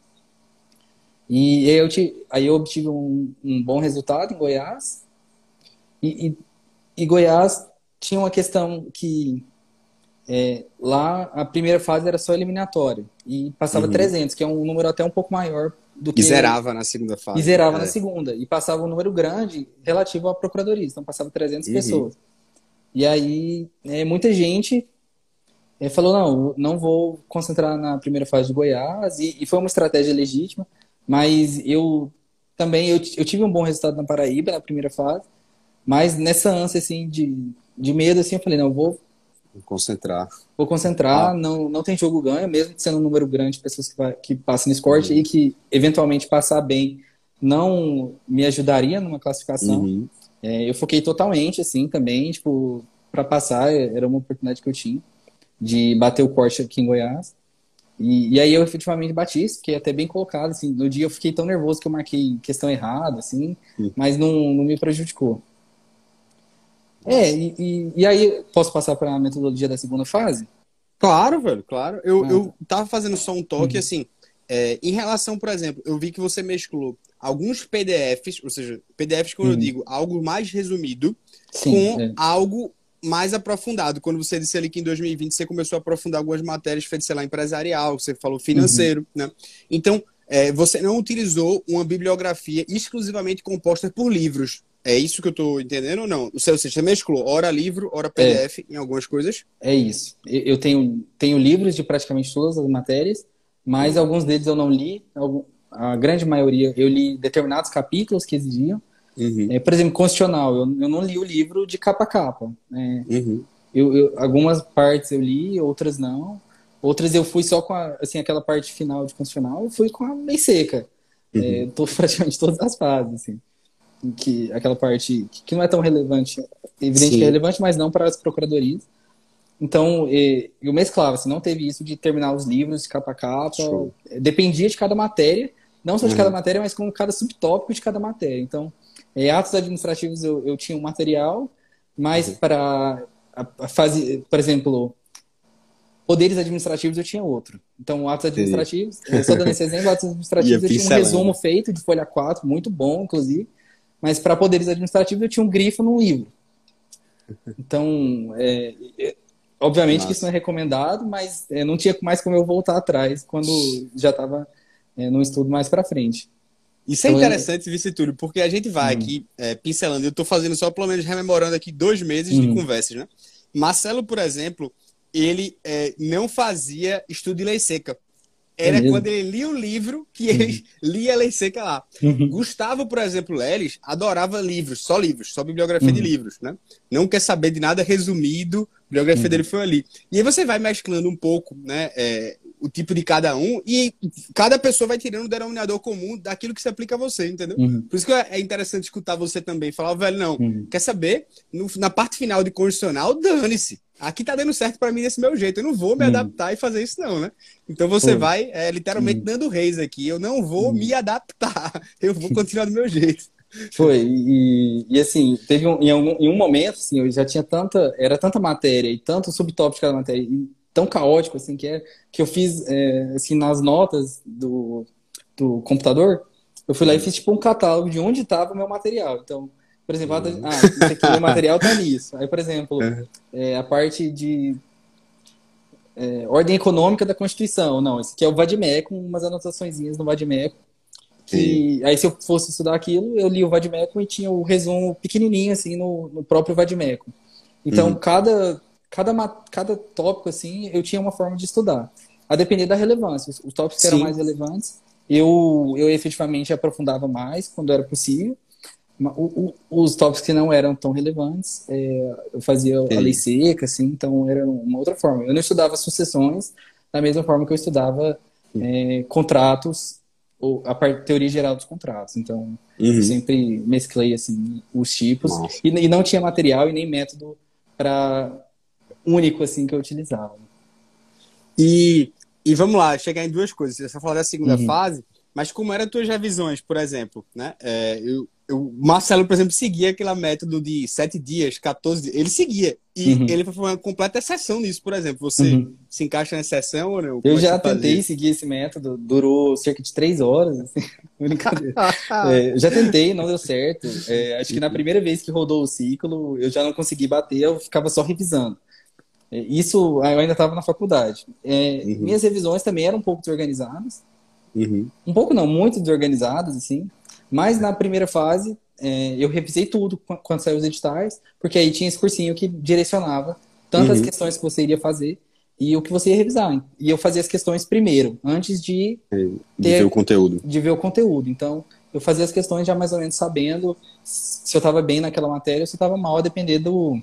E aí eu, te, aí eu obtive um, um, bom resultado em Goiás. E, e, e, Goiás tinha uma questão que é, lá a primeira fase era só eliminatória e passava uhum. 300, que é um número até um pouco maior do que. E zerava na segunda fase. E zerava é. na segunda. E passava um número grande relativo à procuradoria, então passava 300 uhum. pessoas. E aí, é, muita gente é, falou: não, não vou concentrar na primeira fase de Goiás, e, e foi uma estratégia legítima, mas eu também eu, eu tive um bom resultado na Paraíba, na primeira fase, mas nessa ânsia assim, de, de medo, assim, eu falei: não, vou concentrar. Vou concentrar, ah. não, não tem jogo ganho, mesmo sendo um número grande de pessoas que, vai, que passam nesse corte uhum. e que eventualmente passar bem não me ajudaria numa classificação. Uhum. É, eu foquei totalmente, assim, também, tipo, para passar, era uma oportunidade que eu tinha de bater o corte aqui em Goiás. E, e aí eu efetivamente bati, fiquei até bem colocado, assim, no dia eu fiquei tão nervoso que eu marquei questão errada, assim, uhum. mas não, não me prejudicou. É, e, e, e, aí posso passar para a metodologia da segunda fase? Claro, velho, claro. Eu, ah. eu tava fazendo só um toque, uhum. assim, é, em relação, por exemplo, eu vi que você mesclou alguns PDFs, ou seja, PDFs, quando uhum. eu digo algo mais resumido, Sim, com é. algo mais aprofundado. Quando você disse ali que em 2020 você começou a aprofundar algumas matérias feitas, sei lá, empresarial, você falou financeiro, uhum. né? Então, é, você não utilizou uma bibliografia exclusivamente composta por livros. É isso que eu estou entendendo ou não? O seu você mesclou hora livro, hora PDF é, em algumas coisas? É isso. Eu tenho, tenho livros de praticamente todas as matérias, mas uhum. alguns deles eu não li. A grande maioria eu li determinados capítulos que exigiam. Uhum. É, por exemplo, constitucional, eu, eu não li o livro de capa a capa. É, uhum. eu, eu, algumas partes eu li, outras não. Outras eu fui só com a, assim, aquela parte final de constitucional, eu fui com a bem seca. Uhum. É, tô praticamente todas as fases, assim. Que, aquela parte que não é tão relevante, evidente Sim. que é relevante, mas não para as procuradorias. Então, eu mesclava, assim, não teve isso de terminar os livros de capa a capa. Show. Dependia de cada matéria, não só de uhum. cada matéria, mas com cada subtópico de cada matéria. Então, é, atos administrativos eu, eu tinha um material, mas uhum. para fase, por exemplo, poderes administrativos eu tinha outro. Então, atos administrativos, só dando esse exemplo, atos administrativos eu tinha um resumo feito de folha 4, muito bom, inclusive, mas para poderes administrativos eu tinha um grifo num livro. Então, é, é, obviamente Nossa. que isso não é recomendado, mas é, não tinha mais como eu voltar atrás quando já estava é, num estudo mais para frente. Isso é então, interessante, Vice Túlio, porque a gente vai hum. aqui é, pincelando. Eu estou fazendo só, pelo menos, rememorando aqui dois meses hum. de conversas, né? Marcelo, por exemplo, ele é, não fazia estudo de lei seca. Era é quando ele lia o livro que ele uhum. lia a lei seca lá. Uhum. Gustavo, por exemplo, Leles, adorava livros, só livros, só bibliografia uhum. de livros, né? Não quer saber de nada resumido, a bibliografia uhum. dele foi ali. E aí você vai mesclando um pouco, né? É, o tipo de cada um e cada pessoa vai tirando o denominador comum daquilo que se aplica a você, entendeu? Uhum. Por isso que é interessante escutar você também falar, velho, não, uhum. quer saber? No, na parte final de condicional, dane-se. Aqui tá dando certo para mim desse meu jeito. Eu não vou me uhum. adaptar e fazer isso, não, né? Então você vai é, literalmente uhum. dando reis aqui. Eu não vou uhum. me adaptar. Eu vou continuar do meu jeito. Foi, e, e assim, teve um, em, algum, em um momento, assim, eu já tinha tanta, era tanta matéria e tanto subtópico cada matéria, e tão caótico assim que é que eu fiz é, assim nas notas do, do computador eu fui lá e fiz tipo um catálogo de onde estava o meu material então por exemplo uhum. ah esse aqui meu material tá nisso aí por exemplo uhum. é, a parte de é, ordem econômica da Constituição não esse aqui é o Vadimeco umas anotações no Vadimeco que aí se eu fosse estudar aquilo eu li o Vadimeco e tinha o resumo pequenininho assim no, no próprio Vadimeco então uhum. cada cada, cada tópico, assim, eu tinha uma forma de estudar. A depender da relevância. Os, tópicos que eram mais relevantes, eu, eu efetivamente aprofundava mais quando era possível. O, o, os tópicos que não eram tão relevantes, é, eu fazia Sim. a lei seca, assim, então era uma outra forma. Eu não estudava sucessões da mesma forma que eu estudava é, contratos, ou a parte, teoria geral dos contratos. Então, uhum. eu sempre mesclei assim, os tipos e, e, não tinha material e nem método para único assim que eu utilizava. E, e vamos lá, chegar em duas coisas. Você falou da segunda uhum. fase, mas como eram tuas revisões, por exemplo, né? É, eu, eu, Marcelo, por exemplo, seguia aquele método de sete dias, 14 dias. Ele seguia. E uhum. ele foi uma completa exceção nisso, por exemplo. Você uhum. se encaixa na exceção ou não? Eu já tentei seguir esse método, durou cerca de três horas. Assim. é, já tentei, não deu certo. É, acho que na primeira vez que rodou o ciclo, eu já não consegui bater, eu ficava só revisando. É, isso eu ainda estava na faculdade. É, uhum. Minhas revisões também eram um pouco desorganizadas. Uhum. Um pouco não, muito desorganizadas, assim. Mas na primeira fase, é, eu revisei tudo quando saiu os editais, porque aí tinha esse cursinho que direcionava tantas uhum. questões que você iria fazer e o que você ia revisar. E eu fazia as questões primeiro, antes de, é, de ter, ver o conteúdo. De ver o conteúdo. Então, eu fazia as questões já mais ou menos sabendo se eu estava bem naquela matéria ou se estava mal, a depender do,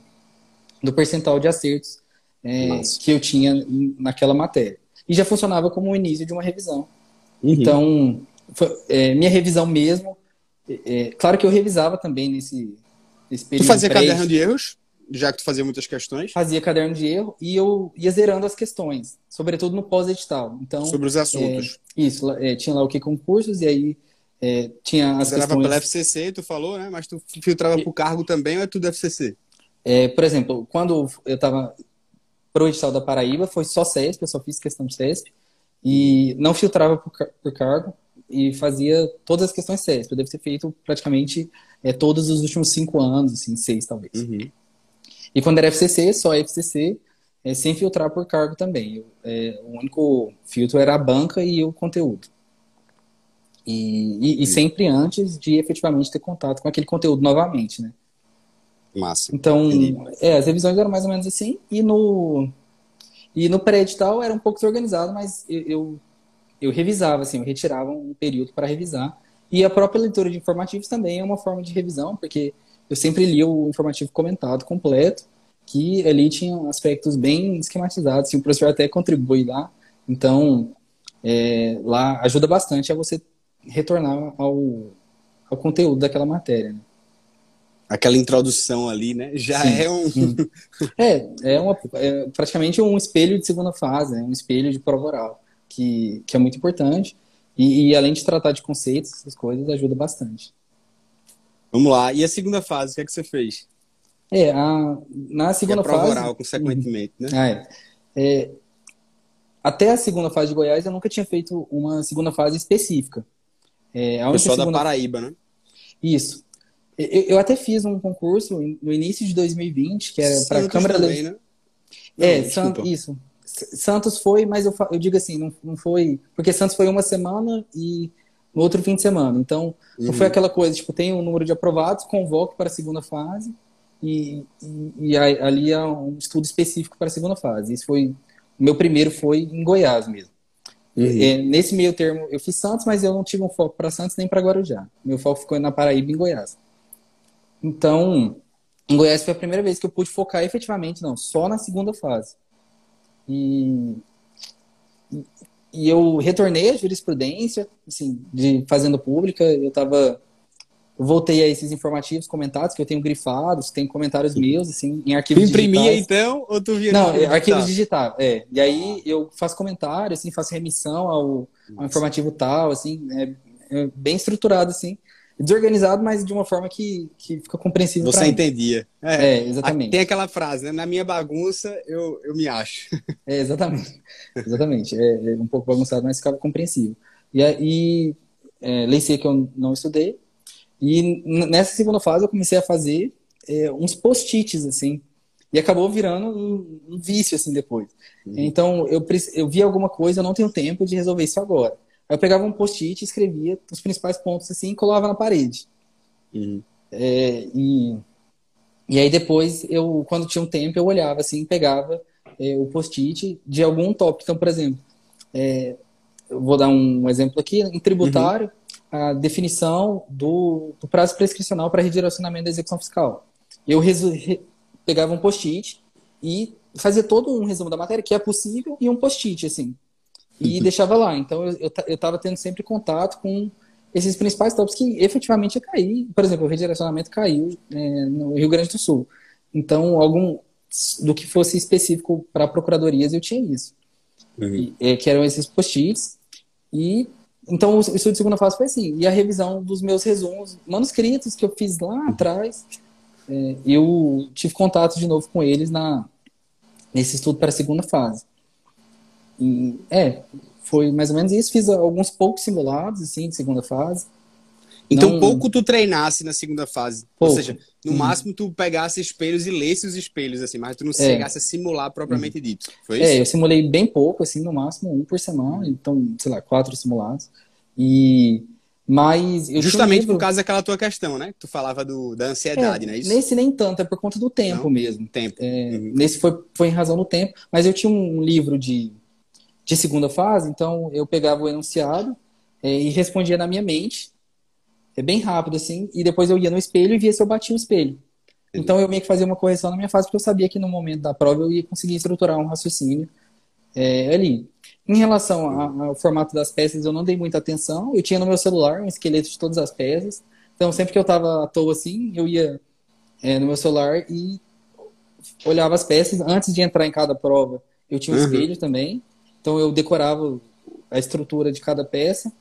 do percentual de acertos é, que eu tinha naquela matéria. E já funcionava como o início de uma revisão. Uhum. Então, foi, é, minha revisão mesmo, é, é, claro que eu revisava também nesse, nesse período. Tu fazia caderno de erros? Já que tu fazia muitas questões? Fazia caderno de erro e eu ia zerando as questões, sobretudo no pós-edital. Então, Sobre os assuntos. É, isso, é, tinha lá o que concursos e aí é, tinha as Zerava questões... pela FCC, tu falou, né? Mas tu filtrava e... por cargo também ou é tudo FCC? É, por exemplo, quando eu estava pro edital da Paraíba, foi só CESP, eu só fiz questão de CESP e não filtrava por, por cargo e fazia todas as questões CESP. Eu devo ter feito praticamente é, todos os últimos cinco anos, assim, seis talvez. Uhum. E quando era FCC, só FCC, é, sem filtrar por cargo também. Eu, é, o único filtro era a banca e o conteúdo. E, e, e, sempre antes de efetivamente ter contato com aquele conteúdo novamente, né? Massa. Então, é, as revisões eram mais ou menos assim, e no, e no pré-edital era um pouco desorganizado, mas eu, eu, eu, revisava, assim, eu retirava um período para revisar. E a própria leitura de informativos também é uma forma de revisão, porque eu sempre li o informativo comentado completo, que ali tinha aspectos bem esquematizados, assim, o professor até contribui lá. Então, é, lá ajuda bastante a você retornar ao, ao conteúdo daquela matéria. Né? Aquela introdução ali, né? Já Sim. é um. é, é, uma, é praticamente um espelho de segunda fase, né? um espelho de prova oral, que, que é muito importante. E, e, além de tratar de conceitos, essas coisas, ajuda bastante. Vamos lá. E a segunda fase, o que é que você fez? É, a, na segunda e a fase. oral, consequentemente, né? Ah, é. é. Até a segunda fase de Goiás, eu nunca tinha feito uma segunda fase específica. É, a Pessoal segunda... da Paraíba, né? Isso. Eu, eu, até fiz um concurso no início de 2020, que era para a Câmara também, né? É, Santos, isso. Santos foi, mas eu, eu digo assim, não, não foi. Porque Santos foi uma semana e no outro fim de semana. Então, uhum. não foi uhum. aquela coisa, tipo, tem um número de aprovados, convoque para a segunda fase, e, e, e ali há um estudo específico para a segunda fase. Isso foi. O meu primeiro foi em Goiás mesmo. Uhum. É, nesse meio termo, eu fiz Santos, mas eu não tive um foco para Santos nem para Guarujá. Meu foco ficou na Paraíba e em Goiás. Então, em Goiás foi a primeira vez que eu pude focar efetivamente, não, só na segunda fase. E, e eu retornei à jurisprudência, assim, de fazenda pública. Eu estava eu voltei a esses informativos comentados que eu tenho grifados, tem comentários meus, assim, em arquivos tu imprimia digitais. então ou tu via? Não, é, arquivos digitais, é. E aí eu faço comentário, assim, faço remissão ao, ao informativo tal, assim, é, é, bem estruturado, assim. Desorganizado, mas de uma forma que, que fica compreensível Você entendia. É, é, exatamente. Tem aquela frase, né? Na minha bagunça, eu, eu me acho. É, exatamente. exatamente. É, é um pouco bagunçado, mas ficava compreensível. E aí, é, lei que eu não estudei, e nessa segunda fase eu comecei a fazer é, uns post-its, assim, e acabou virando um, um vício, assim, depois. Uhum. Então, eu, eu vi alguma coisa, eu não tenho tempo de resolver isso agora. Aí eu pegava um post-it, escrevia os principais pontos, assim, e colava na parede. Uhum. É, e, e aí depois, eu, quando tinha um tempo, eu olhava, assim, pegava é, o post-it de algum tópico. Então, por exemplo, é, eu vou dar um exemplo aqui, em tributário, uhum a definição do, do prazo prescricional para redirecionamento da execução fiscal. Eu re, pegava um post-it e fazia todo um resumo da matéria, que é possível, e um post-it, assim. E uhum. deixava lá. Então, eu estava tendo sempre contato com esses principais tópicos que efetivamente ia cair. Por exemplo, o redirecionamento caiu é, no Rio Grande do Sul. Então, algum do que fosse específico para procuradorias, eu tinha isso. Uhum. E, é, que eram esses post-its. E então, o estudo de segunda fase foi assim. E a revisão dos meus resumos manuscritos que eu fiz lá atrás, é, eu tive contato de novo com eles na, nesse estudo para a segunda fase. E, é, foi mais ou menos isso. Fiz alguns poucos simulados, assim, de segunda fase. Então, Não- pouco tu treinasse na segunda fase. Ou Pouco. seja, no Uhum. máximo tu pegasse espelhos e lesse os espelhos, assim, mas tu não É. chegasse a simular propriamente dito. Foi isso? É, eu simulei bem pouco, assim, no máximo um por semana, então, sei lá, quatro simulados. E mas Justamente livro- por causa daquela tua questão, né? Tu falava do, da ansiedade, É, não é isso? Nesse nem tanto, é por conta do tempo Não? mesmo. Tempo. É, Uhum. Nesse foi, foi em razão do tempo, mas eu tinha um livro de, de segunda fase, então eu pegava o enunciado é, e respondia na minha mente, é bem rápido assim, e depois eu ia no espelho e via se eu batia o espelho. Então eu meio que fazia uma correção na minha fase, porque eu sabia que no momento da prova eu ia conseguir estruturar um raciocínio é, ali. Em relação a- ao formato das peças, eu não dei muita atenção. Eu tinha no meu celular um esqueleto de todas as peças. Então, sempre que eu estava à toa assim, eu ia é, no meu celular e olhava as peças. Antes de entrar em cada prova, eu tinha um Uhum. espelho também. Então, eu decorava a estrutura de cada peça.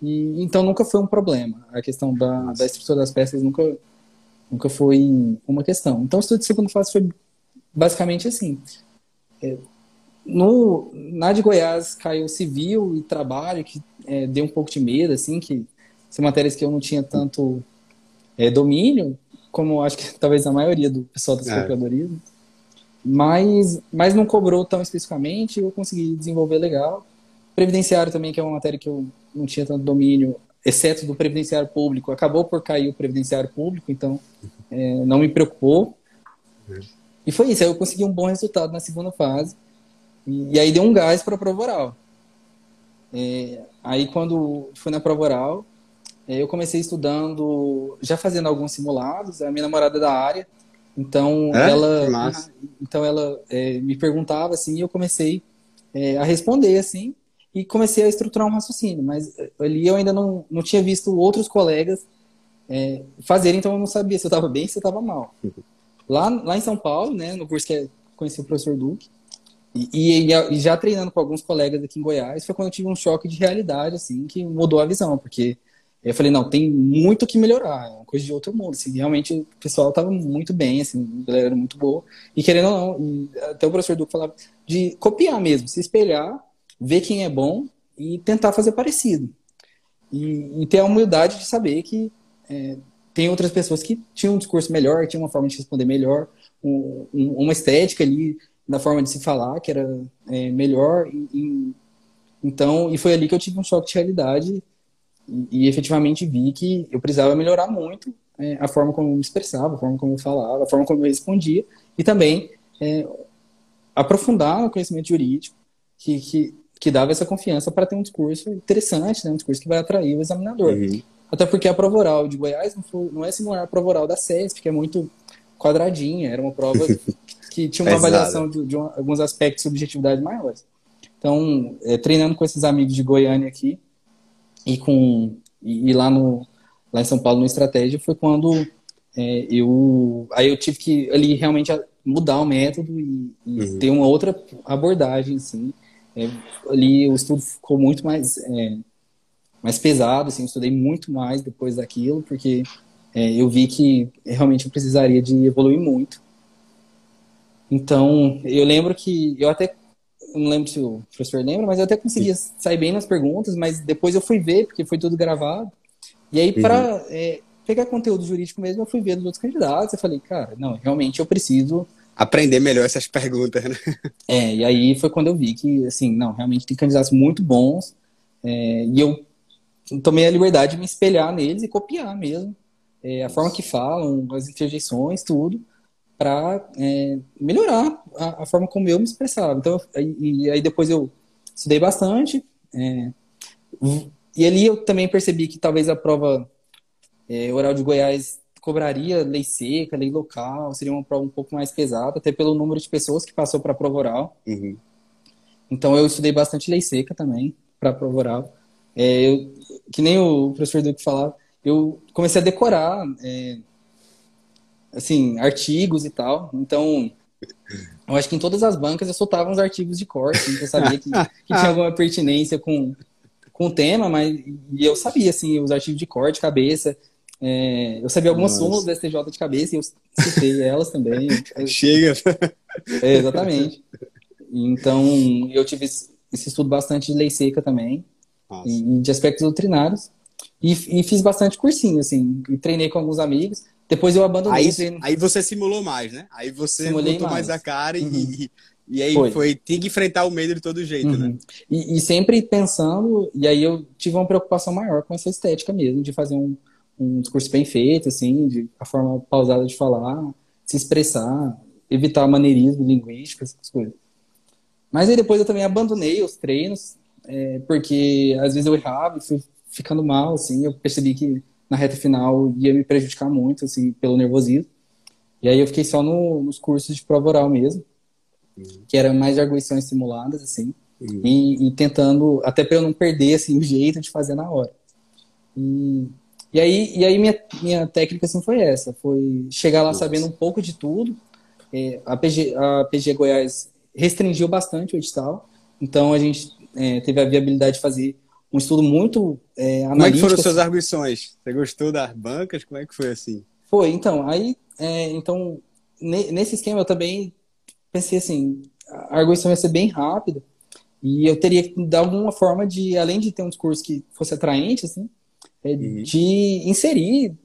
E então nunca foi um problema. A questão da, da estrutura das peças nunca, nunca foi uma questão. Então, o estudo de segunda fase foi basicamente assim. É, no, na de Goiás caiu civil e trabalho, que é, deu um pouco de medo, assim, que são matérias que eu não tinha tanto é, domínio, como acho que talvez a maioria do pessoal das É. procuradorias. Mas, mas não cobrou tão especificamente, eu consegui desenvolver legal. Previdenciário também, que é uma matéria que eu não tinha tanto domínio, exceto do previdenciário público, acabou por cair o previdenciário público, então é, não me preocupou. E foi isso, aí eu consegui um bom resultado na segunda fase. E, e aí deu um gás para a prova oral. É, aí quando fui na prova oral, é, eu comecei estudando, já fazendo alguns simulados, a minha namorada é da área, então É? ela, então ela é, me perguntava assim, e eu comecei é, a responder assim, e comecei a estruturar um raciocínio, mas é, ali eu ainda não, não tinha visto outros colegas é, fazerem, então eu não sabia se eu estava bem, se eu estava mal. Lá, lá em São Paulo, né, no curso que é, conheci o professor Duque, e, e- e já treinando com alguns colegas aqui em Goiás, foi quando eu tive um choque de realidade, assim, que mudou a visão, porque eu falei, não, tem muito que melhorar, é uma coisa de outro mundo, assim, realmente o pessoal estava muito bem, assim, a galera era muito boa, e querendo ou não, até o professor Duque falava de copiar mesmo, se espelhar, ver quem é bom e tentar fazer parecido. E, e ter a humildade de saber que é, tem outras pessoas que tinham um discurso melhor, tinham uma forma de responder melhor, um- um- uma estética ali na forma de se falar que era é, melhor. E, e- então, e foi ali que eu tive um choque de realidade e, e efetivamente vi que eu precisava melhorar muito é, a forma como eu me expressava, a forma como eu falava, a forma como eu respondia e também é, aprofundar no conhecimento jurídico que, que, que dava essa confiança para ter um discurso interessante, né, um discurso que vai atrair o examinador. Uhum. Até porque a prova oral de Goiás não, foi, não é simular a prova oral da CESP, que é muito quadradinha, era uma prova que tinha uma avaliação de, de um- alguns aspectos de objetividade maiores. Então, é, treinando com esses amigos de Goiânia aqui e com e, e lá no lá em São Paulo no estratégia foi quando é, eu aí eu tive que ali realmente mudar o método e, e Uhum. ter uma outra abordagem assim É, ali o estudo ficou muito mais é, mais pesado assim eu estudei muito mais depois daquilo porque é, eu vi que realmente eu precisaria de evoluir muito então eu lembro que eu até eu não lembro se o professor lembra, mas eu até conseguia sair bem nas perguntas, mas depois eu fui ver, porque foi tudo gravado. E aí, para pegar conteúdo jurídico mesmo, eu fui ver dos outros candidatos. Eu falei, cara, não, realmente eu preciso. Aprender melhor essas perguntas, né? É, e aí foi quando eu vi que, assim, não, realmente tem candidatos muito bons. é, e eu tomei a liberdade de me espelhar neles e copiar mesmo. é, a forma que falam, as interjeições, tudo, para melhorar a, a forma como eu me expressava. Então, aí- e aí depois eu estudei bastante. é, e ali eu também percebi que talvez a prova é, oral de Goiás cobraria lei seca, lei local, seria uma prova um pouco mais pesada, até pelo número de pessoas que passou para a prova oral. Uhum. Então eu estudei bastante lei seca também para a prova oral. É, eu- que nem o professor Duque falava, eu comecei a decorar é, assim artigos e tal. Então eu acho que em todas as bancas eu soltava uns artigos de corte, eu sabia que, que tinha alguma pertinência com, com o tema, mas e eu sabia assim os artigos de corte, cabeça. é, eu sabia algumas Nossa. súmulas do STJ de cabeça e eu citei elas também. Chega. É, exatamente. Então, eu tive esse estudo bastante de lei seca também Nossa. e de aspectos doutrinários. E, e fiz bastante cursinho, assim, e treinei com alguns amigos. Depois eu abandonei. Aí, aí você simulou mais, né? Aí você Simulei botou mais. mais a cara uhum. e, e aí foi. foi, tinha que enfrentar o medo de todo jeito, né? uhum. né? E, e, sempre pensando, e aí eu tive uma preocupação maior com essa estética mesmo, de fazer um, um discurso bem feito, assim, de a forma pausada de falar, se expressar, evitar maneirismo linguístico, essas coisas. Mas aí depois eu também abandonei os treinos, é, porque às vezes eu errava e fui ficando mal, assim, eu percebi que na reta final ia me prejudicar muito, assim, pelo nervosismo. E aí eu fiquei só no, nos cursos de prova oral mesmo, uhum. que eram mais de arguições simuladas, assim, uhum. e, e, tentando, até para eu não perder, assim, o jeito de fazer na hora. E, e aí, e aí minha, minha técnica, assim, foi essa, foi chegar lá Nossa. sabendo um pouco de tudo. É, a, PG, a PG Goiás restringiu bastante o edital, então a gente é, teve a viabilidade de fazer um estudo muito é, analítico. Como é que foram suas arguições? Você gostou das bancas? Como é que foi assim? Foi, então, aí, é, então, nesse esquema eu também pensei assim, a arguição ia ser bem rápida e eu teria que dar alguma forma de, além de ter um discurso que fosse atraente, assim, é, uhum. de inserir,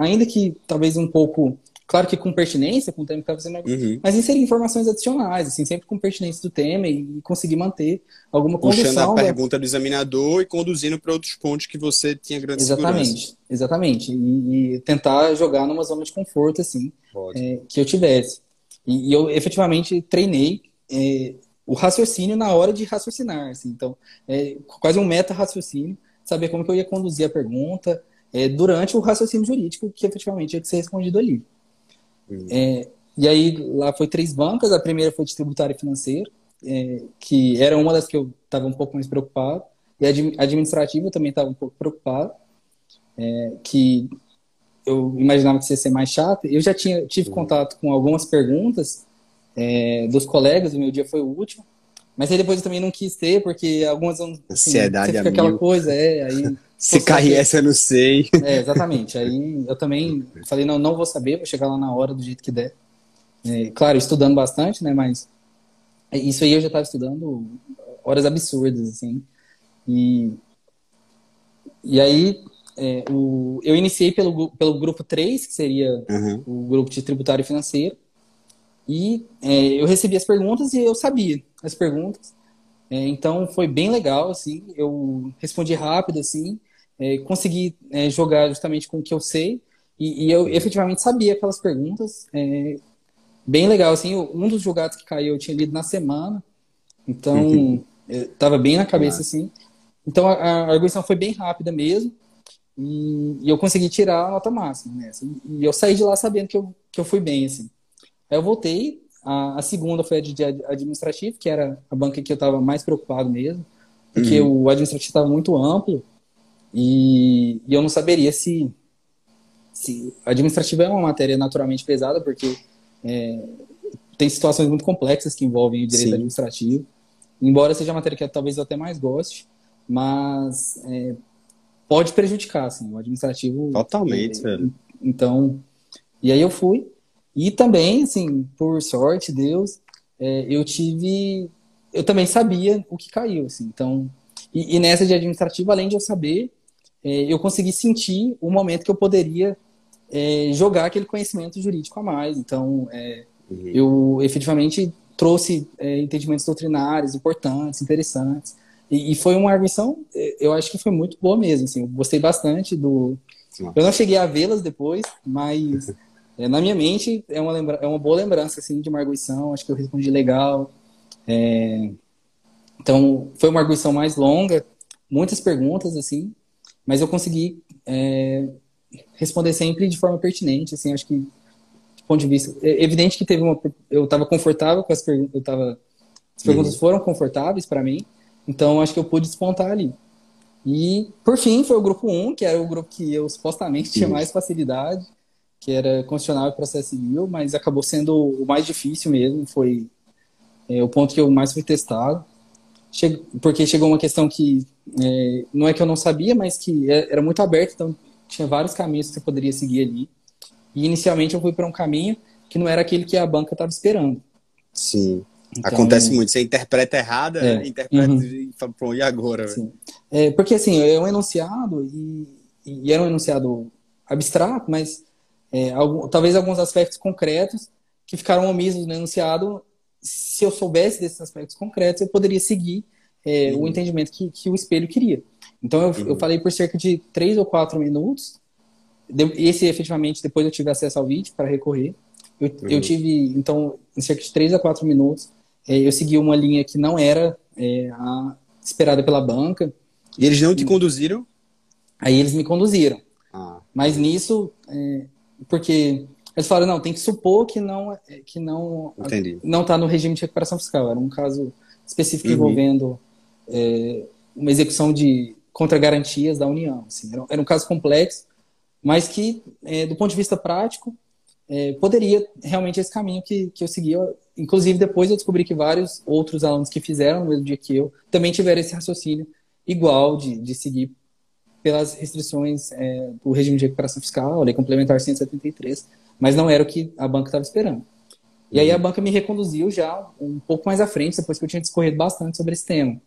ainda que talvez um pouco Claro que com pertinência, com o tema que estava fazendo, uhum. mas inserir informações adicionais, assim, sempre com pertinência do tema e conseguir manter alguma condução. Puxando a da... pergunta do examinador e conduzindo para outros pontos que você tinha grande exatamente, segurança. Exatamente, e, e, tentar jogar numa zona de conforto, assim, é, que eu tivesse. E, e eu efetivamente treinei é, o raciocínio na hora de raciocinar, assim, então, é, quase um meta-raciocínio, saber como que eu ia conduzir a pergunta é, durante o raciocínio jurídico que efetivamente tinha que ser respondido ali. É, e aí lá foi três bancas, a primeira foi de tributário e financeiro, é, que era uma das que eu estava um pouco mais preocupado, e a administrativa também estava um pouco preocupado, é, que eu imaginava que ia ser mais chata. Eu já tinha tive contato com algumas perguntas é, dos colegas, o meu dia foi o último, mas aí depois eu também não quis ter, porque algumas. Assim, Ansiedade você fica aquela coisa, é. Aí, Se cair essa, eu não sei. É, exatamente. Aí eu também falei, não, não vou saber, vou chegar lá na hora do jeito que der. É, claro, estudando bastante, né? Mas isso aí eu já estava estudando horas absurdas, assim. E, e aí é, o, eu iniciei pelo, pelo grupo 3, que seria uhum. o grupo de tributário financeiro. E é, eu recebi as perguntas e eu sabia as perguntas. É, então foi bem legal, assim. Eu respondi rápido, assim. É, consegui é, jogar justamente com o que eu sei. E, e eu efetivamente sabia aquelas perguntas. É, bem legal, assim. Um dos jogados que caiu eu tinha lido na semana. Então, estava bem na cabeça, assim. Então a, a arguição foi bem rápida mesmo. E, e, eu consegui tirar a nota máxima, né? Assim, e eu saí de lá sabendo que eu, que eu fui bem, assim. Aí eu voltei, a, a segunda foi a de administrativo, que era a banca que eu estava mais preocupado mesmo, porque uhum. o administrativo estava muito amplo e, e, eu não saberia se, se. Administrativo é uma matéria naturalmente pesada, porque é, tem situações muito complexas que envolvem o direito Sim. administrativo, embora seja a matéria que eu, talvez eu até mais goste, mas é, pode prejudicar, assim, o administrativo. Totalmente, é, velho. Então, e aí eu fui. E também, assim, por sorte, Deus, é, eu tive. Eu também sabia o que caiu, assim. Então, e, e nessa de administrativo, além de eu saber, eu consegui sentir o momento que eu poderia é, jogar aquele conhecimento jurídico a mais. Então, é, uhum. eu efetivamente trouxe é, entendimentos doutrinários importantes, interessantes. E, e, foi uma arguição, é, eu acho que foi muito boa mesmo. Assim, eu gostei bastante do. Eu não cheguei a vê-las depois, mas É, na minha mente, é uma, lembra é uma boa lembrança, assim, de uma arguição. Acho que eu respondi legal. É... Então, foi uma arguição mais longa, muitas perguntas, assim, mas eu consegui é... responder sempre de forma pertinente, assim, acho que, de ponto de vista... É evidente que teve uma... Eu estava confortável com as perguntas, eu tava... As perguntas uhum. foram confortáveis para mim, então acho que eu pude despontar ali. E, por fim, foi o grupo 1, que era o grupo que eu supostamente tinha mais facilidade que era constitucional e processo civil, mas acabou sendo o mais difícil mesmo, foi é, o ponto que eu mais fui testado, che porque chegou uma questão que é, não é que eu não sabia, mas que é, era muito aberto, então tinha vários caminhos que você poderia seguir ali. E inicialmente eu fui para um caminho que não era aquele que a banca estava esperando. Sim. Então, Acontece muito. Você interpreta errada, é, interpreta uhum. e fala, pronto, e agora? É, porque assim, é um enunciado e e era um enunciado abstrato, mas é, algum, talvez alguns aspectos concretos que ficaram omissos no enunciado, se eu soubesse desses aspectos concretos, eu poderia seguir é, uhum. o entendimento que, que o espelho queria. Então eu, uhum. eu falei por cerca de três ou quatro minutos. Esse efetivamente depois eu tive acesso ao vídeo para recorrer. Eu, uhum. eu, tive então em cerca de três a quatro minutos é, eu segui uma linha que não era é, a esperada pela banca. E eles não te conduziram? Aí eles me conduziram. Ah. Mas nisso, é, porque eles falaram não, tem que supor que não é, que não Entendi. não está no regime de recuperação fiscal. Era um caso específico uhum. envolvendo é, uma execução de contra garantias da União. Assim. Era, era, um caso complexo, mas que, é, do ponto de vista prático, é, poderia realmente esse caminho que, que eu seguia. Inclusive, depois eu descobri que vários outros alunos que fizeram no mesmo dia que eu também tiveram esse raciocínio igual de, de seguir pelas restrições é, do regime de recuperação fiscal, a lei complementar 173, mas não era o que a banca estava esperando. E aí a banca me reconduziu já um pouco mais à frente, depois que eu tinha discorrido bastante sobre esse tema.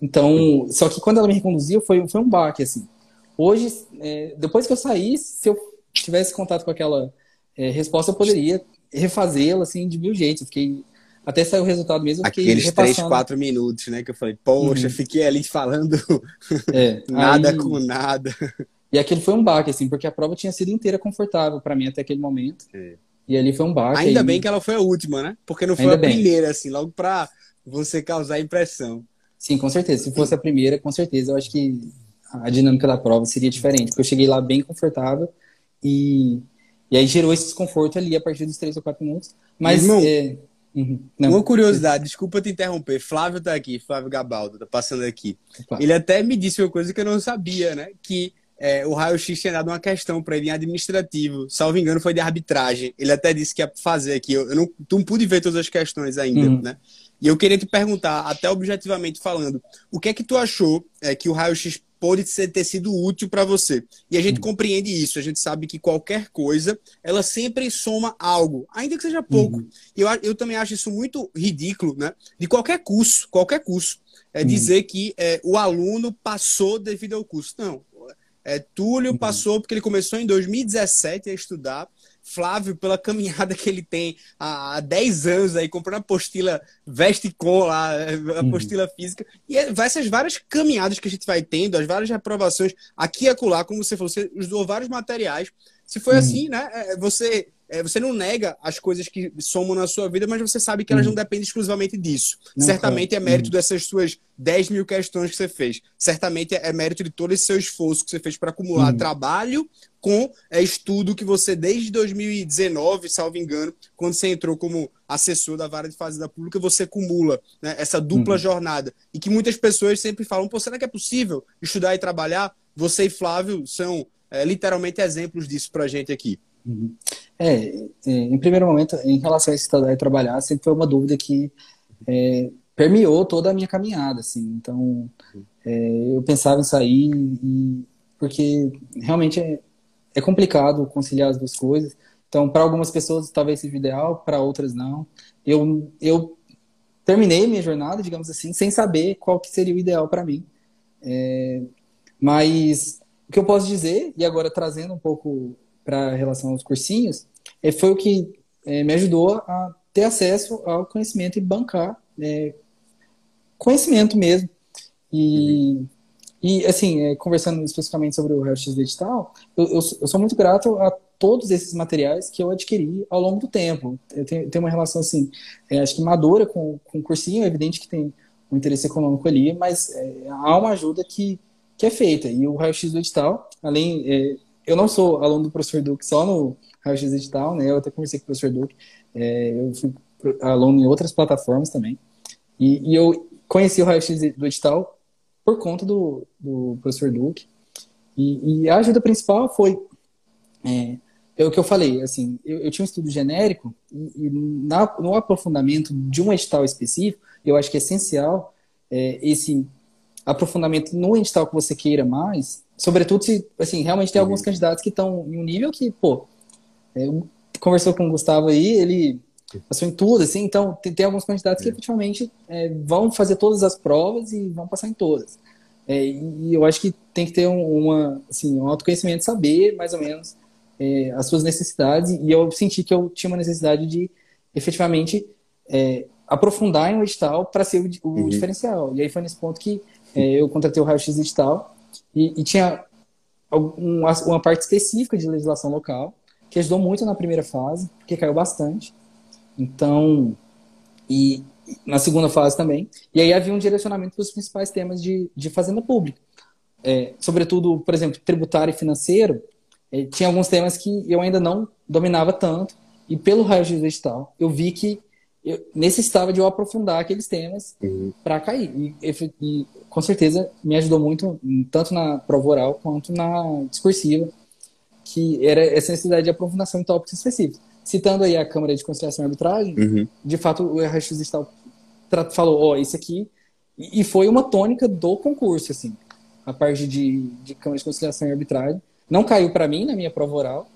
Então, só que quando ela me reconduziu, foi, foi um baque, assim. Hoje, é, depois que eu saí, se eu tivesse contato com aquela é, resposta, eu poderia refazê-la, assim, de mil jeitos. Eu fiquei até sair o resultado mesmo. Aqueles repassando. 3, 4 minutos, né? Que eu falei, poxa, uhum. fiquei ali falando é, nada aí... com nada. E aquilo foi um baque, assim, porque a prova tinha sido inteira confortável para mim até aquele momento. É. E ali foi um baque. Ainda aí... bem que ela foi a última, né? Porque não foi Ainda a bem. primeira, assim, logo para você causar impressão. Sim, com certeza. Se fosse a primeira, com certeza, eu acho que a dinâmica da prova seria diferente, porque eu cheguei lá bem confortável e, e aí gerou esse desconforto ali a partir dos 3 ou 4 minutos. Mas, Irmão, é, Uhum. Uma curiosidade, desculpa te interromper. Flávio tá aqui, Flávio Gabaldo, tá passando aqui. Opa. Ele até me disse uma coisa que eu não sabia, né? Que é, o raio-x tinha dado uma questão para ele em administrativo. Salvo engano, foi de arbitragem. Ele até disse que ia fazer aqui. Eu, eu não, não pude ver todas as questões ainda, uhum. né? E eu queria te perguntar, até objetivamente falando, o que é que tu achou é, que o raio-x pode ter sido útil para você. E a gente uhum. compreende isso, a gente sabe que qualquer coisa, ela sempre soma algo, ainda que seja pouco. Uhum. Eu, eu também acho isso muito ridículo, né? De qualquer curso, qualquer curso. É uhum. dizer que é, o aluno passou devido ao curso. Não. É, Túlio uhum. passou porque ele começou em 2017 a estudar Flávio pela caminhada que ele tem há 10 anos aí, comprando apostila Vesticom lá, uhum. apostila uhum. física. E é, essas várias caminhadas que a gente vai tendo, as várias reprovações aqui e acolá, como você falou, você usou vários materiais. Se foi uhum. assim, né? É, você é, você não nega as coisas que somam na sua vida, mas você sabe que elas uhum. não dependem exclusivamente disso. Não, Certamente é mérito uhum. dessas suas 10 mil questões que você fez. Certamente é mérito de todo esse seu esforço que você fez para acumular uhum. trabalho com é, estudo que você, desde 2019, salvo engano, quando você entrou como assessor da vara de fazenda pública, você acumula né, essa dupla uhum. jornada. E que muitas pessoas sempre falam, pô, será que é possível estudar e trabalhar? Você e Flávio são é, literalmente exemplos disso para a gente aqui. Uhum. É, é, em primeiro momento, em relação a estudar e trabalhar, sempre foi uma dúvida que é, permeou toda a minha caminhada, assim. Então, é, eu pensava em sair e, porque realmente é, é complicado conciliar as duas coisas. Então, para algumas pessoas talvez seja ideal, para outras não. Eu, eu terminei minha jornada, digamos assim, sem saber qual que seria o ideal para mim. É, mas o que eu posso dizer, e agora trazendo um pouco para relação aos cursinhos, é, foi o que é, me ajudou a ter acesso ao conhecimento e bancar é, conhecimento mesmo. E, uhum. e assim, é, conversando especificamente sobre o X Digital, eu, eu, eu, sou muito grato a todos esses materiais que eu adquiri ao longo do tempo. Eu tenho, tenho uma relação, assim, é, acho que madura com, com o cursinho, é evidente que tem um interesse econômico ali, mas é, há uma ajuda que, que é feita. E o raio-x do edital, além eu não sou aluno do professor Duque só no Raio-X Edital, né? Eu até conversei com o professor Duque. É, eu fui aluno em outras plataformas também. E, e eu conheci o Raio-X do Edital por conta do, do professor Duque. E, e, a ajuda principal foi é, é, o que eu falei, assim, eu, eu tinha um estudo genérico e, e na, no aprofundamento de um edital específico, eu acho que é essencial é, esse aprofundamento no edital que você queira mais, sobretudo se, assim, realmente tem alguns uhum. candidatos que estão em um nível que, pô, é, conversou com o Gustavo aí, ele passou em tudo, assim, então tem, tem alguns candidatos que uhum. efetivamente é, vão fazer todas as provas e vão passar em todas. É, e eu acho que tem que ter um, uma, assim, um autoconhecimento, saber mais ou menos é, as suas necessidades. E eu senti que eu tinha uma necessidade de efetivamente é, aprofundar em um edital para ser o, o uhum. diferencial. E aí foi nesse ponto que é, eu contratei o Raio X Edital e, e tinha uma, uma parte específica de legislação local que ajudou muito na primeira fase, porque caiu bastante. Então, e na segunda fase também. E aí havia um direcionamento para os principais temas de, de fazenda pública. É, sobretudo, por exemplo, tributário e financeiro, é, tinha alguns temas que eu ainda não dominava tanto, e pelo raio-x digital, eu vi que eu necessitava de eu aprofundar aqueles temas uhum. para cair. E, e, e, com certeza me ajudou muito, tanto na prova oral quanto na discursiva, que era essa necessidade de aprofundação em tópicos específicos. Citando aí a Câmara de Conciliação e Arbitragem, uhum. de fato o RX falou, ó, oh, isso aqui, e foi uma tônica do concurso, assim, a parte de, de Câmara de Conciliação e Arbitragem. Não caiu para mim na minha prova oral,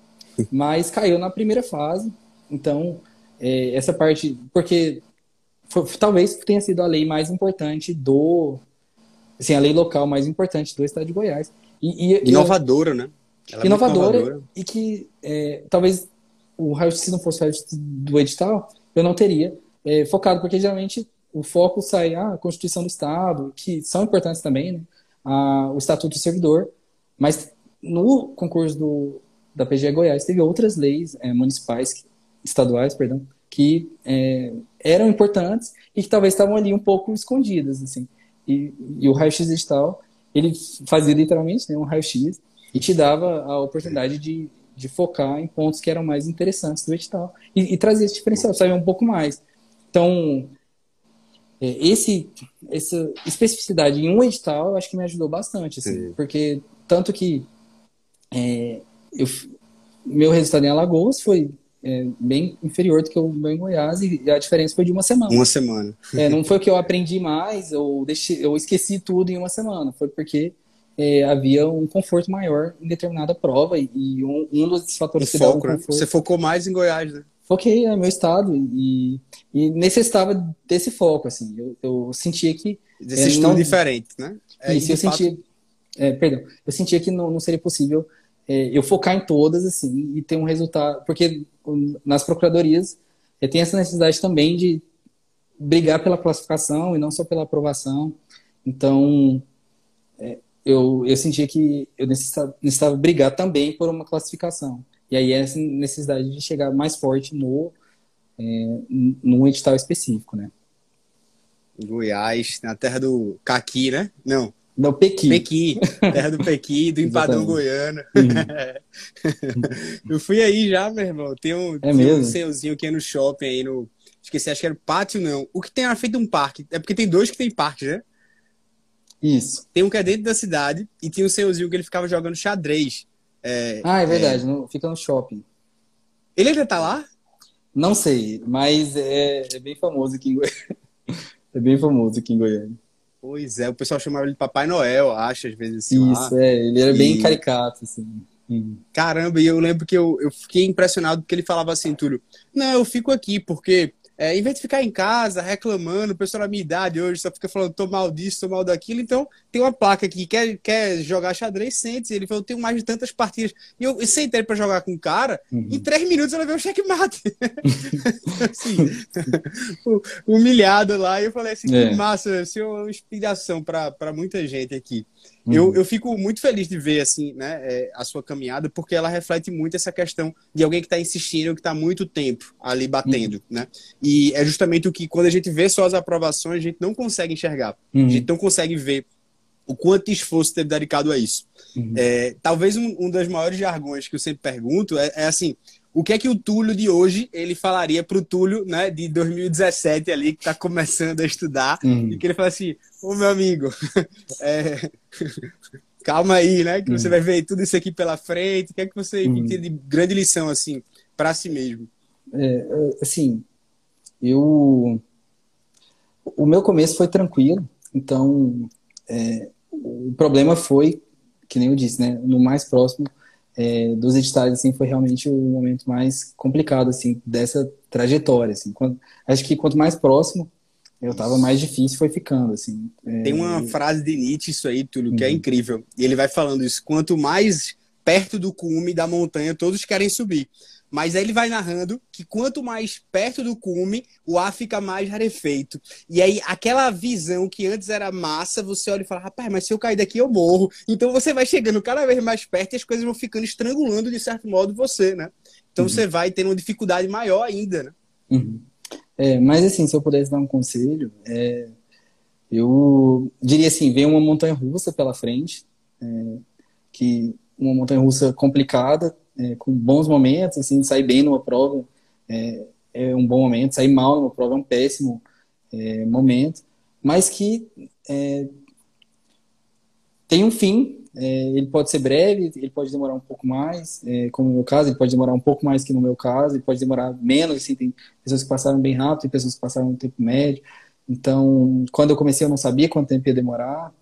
mas caiu na primeira fase, então é, essa parte, porque foi, talvez tenha sido a lei mais importante do, assim, a lei local mais importante do estado de Goiás. E, e inovadora, eu, né? Ela é inovadora, inovadora, e que é, talvez o raio se não fosse o raio do edital, eu não teria é, focado, porque geralmente o foco sai ah, a Constituição do Estado, que são importantes também, né? a, o Estatuto do Servidor, mas no concurso do, da PGE Goiás teve outras leis é, municipais, estaduais, perdão, que é, eram importantes e que talvez estavam ali um pouco escondidas, assim. E, e o raio-x digital, ele fazia literalmente né, um raio-x e te dava a oportunidade de, de focar em pontos que eram mais interessantes do edital e, e trazer esse diferencial, saber um pouco mais. Então, é, esse, essa especificidade em um edital, eu acho que me ajudou bastante, assim, porque tanto que é, eu, meu resultado em Alagoas foi é, bem inferior do que o meu em Goiás e a diferença foi de uma semana. Uma semana. É, não foi que eu aprendi mais ou deixei, eu esqueci tudo em uma semana, foi porque é, havia um conforto maior em determinada prova e, e um, um, dos fatores que foco, dava um né? Você focou mais em Goiás, né? Foquei, é meu estado e, e necessitava desse foco, assim. Eu, eu sentia que... Desse é, estudo não... diferente, né? É, Isso, eu fato... sentia... É, perdão. Eu sentia que não, não seria possível é, eu focar em todas, assim, e ter um resultado. Porque nas procuradorias é, tem essa necessidade também de brigar pela classificação e não só pela aprovação. Então, é, eu, eu sentia que eu necessitava, necessitava brigar também por uma classificação. E aí essa necessidade de chegar mais forte no é, num edital específico, né? Goiás, na terra do Caqui, né? Não, não, Pequi. Pequi, terra do Pequi, do Empadão Goiano. Uhum. eu fui aí já, meu irmão. Tem um, é tem um senhorzinho que é no shopping aí no. Esqueci, acho que era pátio, não. O que tem na frente de um parque. É porque tem dois que tem parque, né? Isso. Tem um que é dentro da cidade e tinha um senhorzinho que ele ficava jogando xadrez. É, ah, é verdade, é... No, fica no shopping. Ele ainda tá lá? Não sei, mas é, é bem famoso aqui em Goiânia. É bem famoso aqui em Goiânia. Pois é, o pessoal chamava ele de Papai Noel, acho, às vezes assim. Isso, lá. é, ele era e... bem caricato, assim. Caramba, e eu lembro que eu, eu fiquei impressionado porque ele falava assim, Túlio, não, eu fico aqui porque é, em vez de ficar em casa reclamando, o pessoal da minha idade hoje só fica falando, tô mal disso, tô mal daquilo, então tem uma placa aqui, quer, quer jogar xadrez, sente-se. Ele falou, eu tenho mais de tantas partidas. E eu, sentei ele pra jogar com o cara, uhum. em três minutos eu levei o checkmate. assim, humilhado lá, e eu falei assim, é. que massa, isso é uma inspiração para muita gente aqui. Uhum. Eu, eu fico muito feliz de ver assim, né, é, a sua caminhada, porque ela reflete muito essa questão de alguém que está insistindo, que está muito tempo ali batendo, uhum. né? E é justamente o que, quando a gente vê só as aprovações, a gente não consegue enxergar. Uhum. A gente não consegue ver o quanto esforço teve dedicado a isso. Uhum. É, talvez um, um dos maiores jargões que eu sempre pergunto é, é assim, o que é que o Túlio de hoje ele falaria para o Túlio né, de 2017 ali, que está começando a estudar, uhum. e que ele fala assim, ô meu amigo, é, calma aí, né? Que uhum. você vai ver tudo isso aqui pela frente, o que é que você uhum. de grande lição, assim, para si mesmo? É, assim, eu... O meu começo foi tranquilo, então é, o problema foi, que nem eu disse, né, no mais próximo é, dos editais assim foi realmente o momento mais complicado assim dessa trajetória assim quando, acho que quanto mais próximo eu tava mais difícil, foi ficando, assim. É... Tem uma frase de Nietzsche, isso aí, Túlio, que é uhum. é incrível. E ele vai falando isso: quanto mais perto do cume da montanha, todos querem subir. Mas aí ele vai narrando que quanto mais perto do cume, o ar fica mais rarefeito. E aí, aquela visão que antes era massa, você olha e fala, rapaz, mas se eu cair daqui, eu morro. Então você vai chegando cada vez mais perto e as coisas vão ficando estrangulando, de certo modo, você, né? Então uhum. você vai tendo uma dificuldade maior ainda, né? Uhum. É, mas assim, se eu pudesse dar um conselho, é, eu diria assim, vem uma montanha russa pela frente, é, que uma montanha russa complicada, é, com bons momentos, assim, sair bem numa prova é, é, um bom momento, sair mal numa prova é um péssimo é, momento, mas que é, tem um fim, é, ele pode ser breve, ele pode demorar um pouco mais, é, como no meu caso, ele pode demorar um pouco mais que no meu caso, ele pode demorar menos, assim, tem pessoas que passaram bem rápido, tem pessoas que passaram um tempo médio, então, quando eu comecei eu não sabia quanto tempo ia demorar,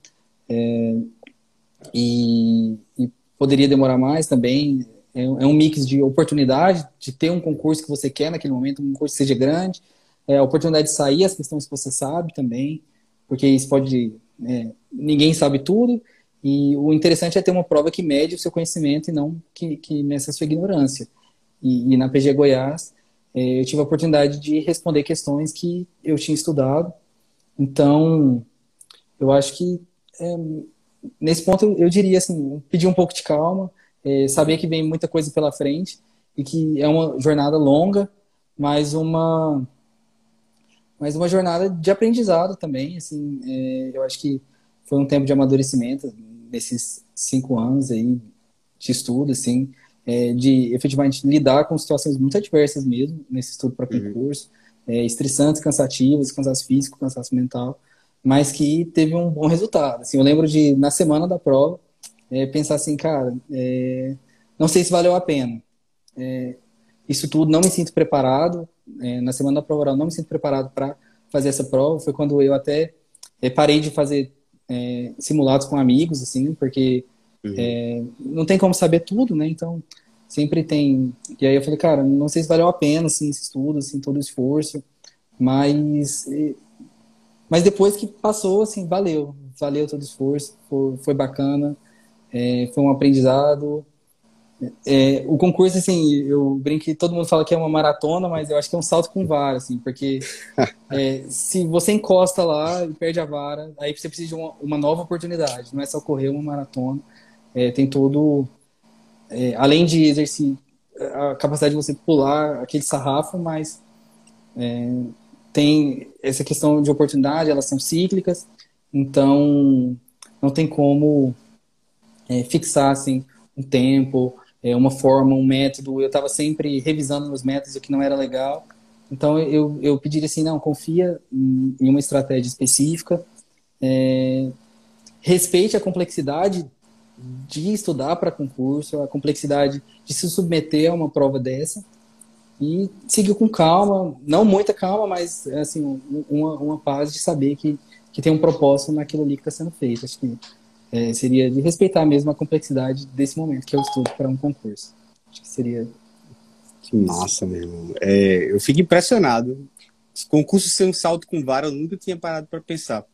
e, e poderia demorar mais também, é, é um mix de oportunidade, de ter um concurso que você quer naquele momento, um concurso que seja grande, é, a oportunidade de sair as questões que você sabe também, porque isso pode. É, ninguém sabe tudo, e o interessante é ter uma prova que mede o seu conhecimento e não que, que meça a sua ignorância. E, e na PG Goiás, é, eu tive a oportunidade de responder questões que eu tinha estudado. Então, eu acho que é, nesse ponto eu diria assim, pedir um pouco de calma, é, saber que vem muita coisa pela frente e que é uma jornada longa, mas uma mas uma jornada de aprendizado também, assim, é, eu acho que foi um tempo de amadurecimento nesses cinco anos aí de estudo, assim, é, de efetivamente lidar com situações muito adversas mesmo nesse estudo para uhum. concurso, uhum. é, estressantes, cansativas, cansaço físico, cansaço mental, mas que teve um bom resultado. Assim, eu lembro de na semana da prova é, pensar assim, cara, é, não sei se valeu a pena. É, isso tudo, não me sinto preparado. É, na semana da prova oral, não me sinto preparado para fazer essa prova. Foi quando eu até é, parei de fazer é, simulados com amigos, assim, porque uhum. não tem como saber tudo, né? Então, sempre tem. E aí eu falei, cara, não sei se valeu a pena, assim, esse estudo, assim, todo o esforço, mas. Mas depois que passou, assim, valeu. Valeu todo o esforço, foi, foi bacana é, foi um aprendizado. É, o concurso, assim, eu brinco que todo mundo fala que é uma maratona, mas eu acho que é um salto com vara, assim, porque é, se você encosta lá e perde a vara, aí você precisa de uma, uma nova oportunidade, não é só correr uma maratona, é, tem todo, é, além de exercer a capacidade de você pular aquele sarrafo, mas é, tem essa questão de oportunidade, elas são cíclicas, então não tem como é, fixar assim, um tempo, é, uma forma, um método. Eu estava sempre revisando meus métodos, o que não era legal. Então eu, eu pediria assim, não, confia em, uma estratégia específica, é, respeite a complexidade de estudar para concurso, a complexidade de se submeter a uma prova dessa e seguir com calma, não muita calma, mas assim uma, uma paz de saber que, que tem um propósito naquilo ali que está sendo feito. Acho que é, seria de respeitar mesmo a complexidade desse momento, que é o estudo para um concurso. Acho que seria. Que massa, meu irmão. É, eu fico impressionado. Esse concurso ser um salto com vara, eu nunca tinha parado para pensar.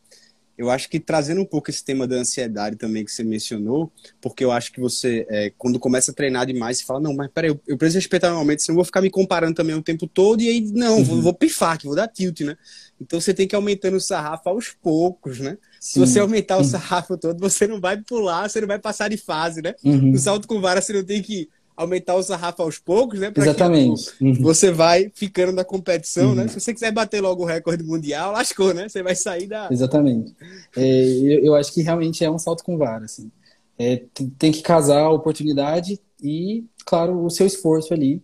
Eu acho que trazendo um pouco esse tema da ansiedade também que você mencionou, porque eu acho que você, é, quando começa a treinar demais, você fala, não, mas peraí, eu, eu preciso respeitar meu momento, senão eu vou ficar me comparando também o tempo todo, e aí, não, uhum. vou, vou pifar, que vou dar tilt, né? Então você tem que ir aumentando o sarrafo aos poucos, né? Sim. Se você aumentar o sarrafo todo, você não vai pular, você não vai passar de fase, né? Uhum. No salto com vara, você não tem que aumentar o sarrafo aos poucos, né? Exatamente. Que, uhum. Você vai ficando na competição, né? uhum. né? Se você quiser bater logo o recorde mundial, lascou, né? Você vai sair da. Exatamente. É, eu, eu, acho que realmente é um salto com vara, assim. É, tem que casar a oportunidade e, claro, o seu esforço ali.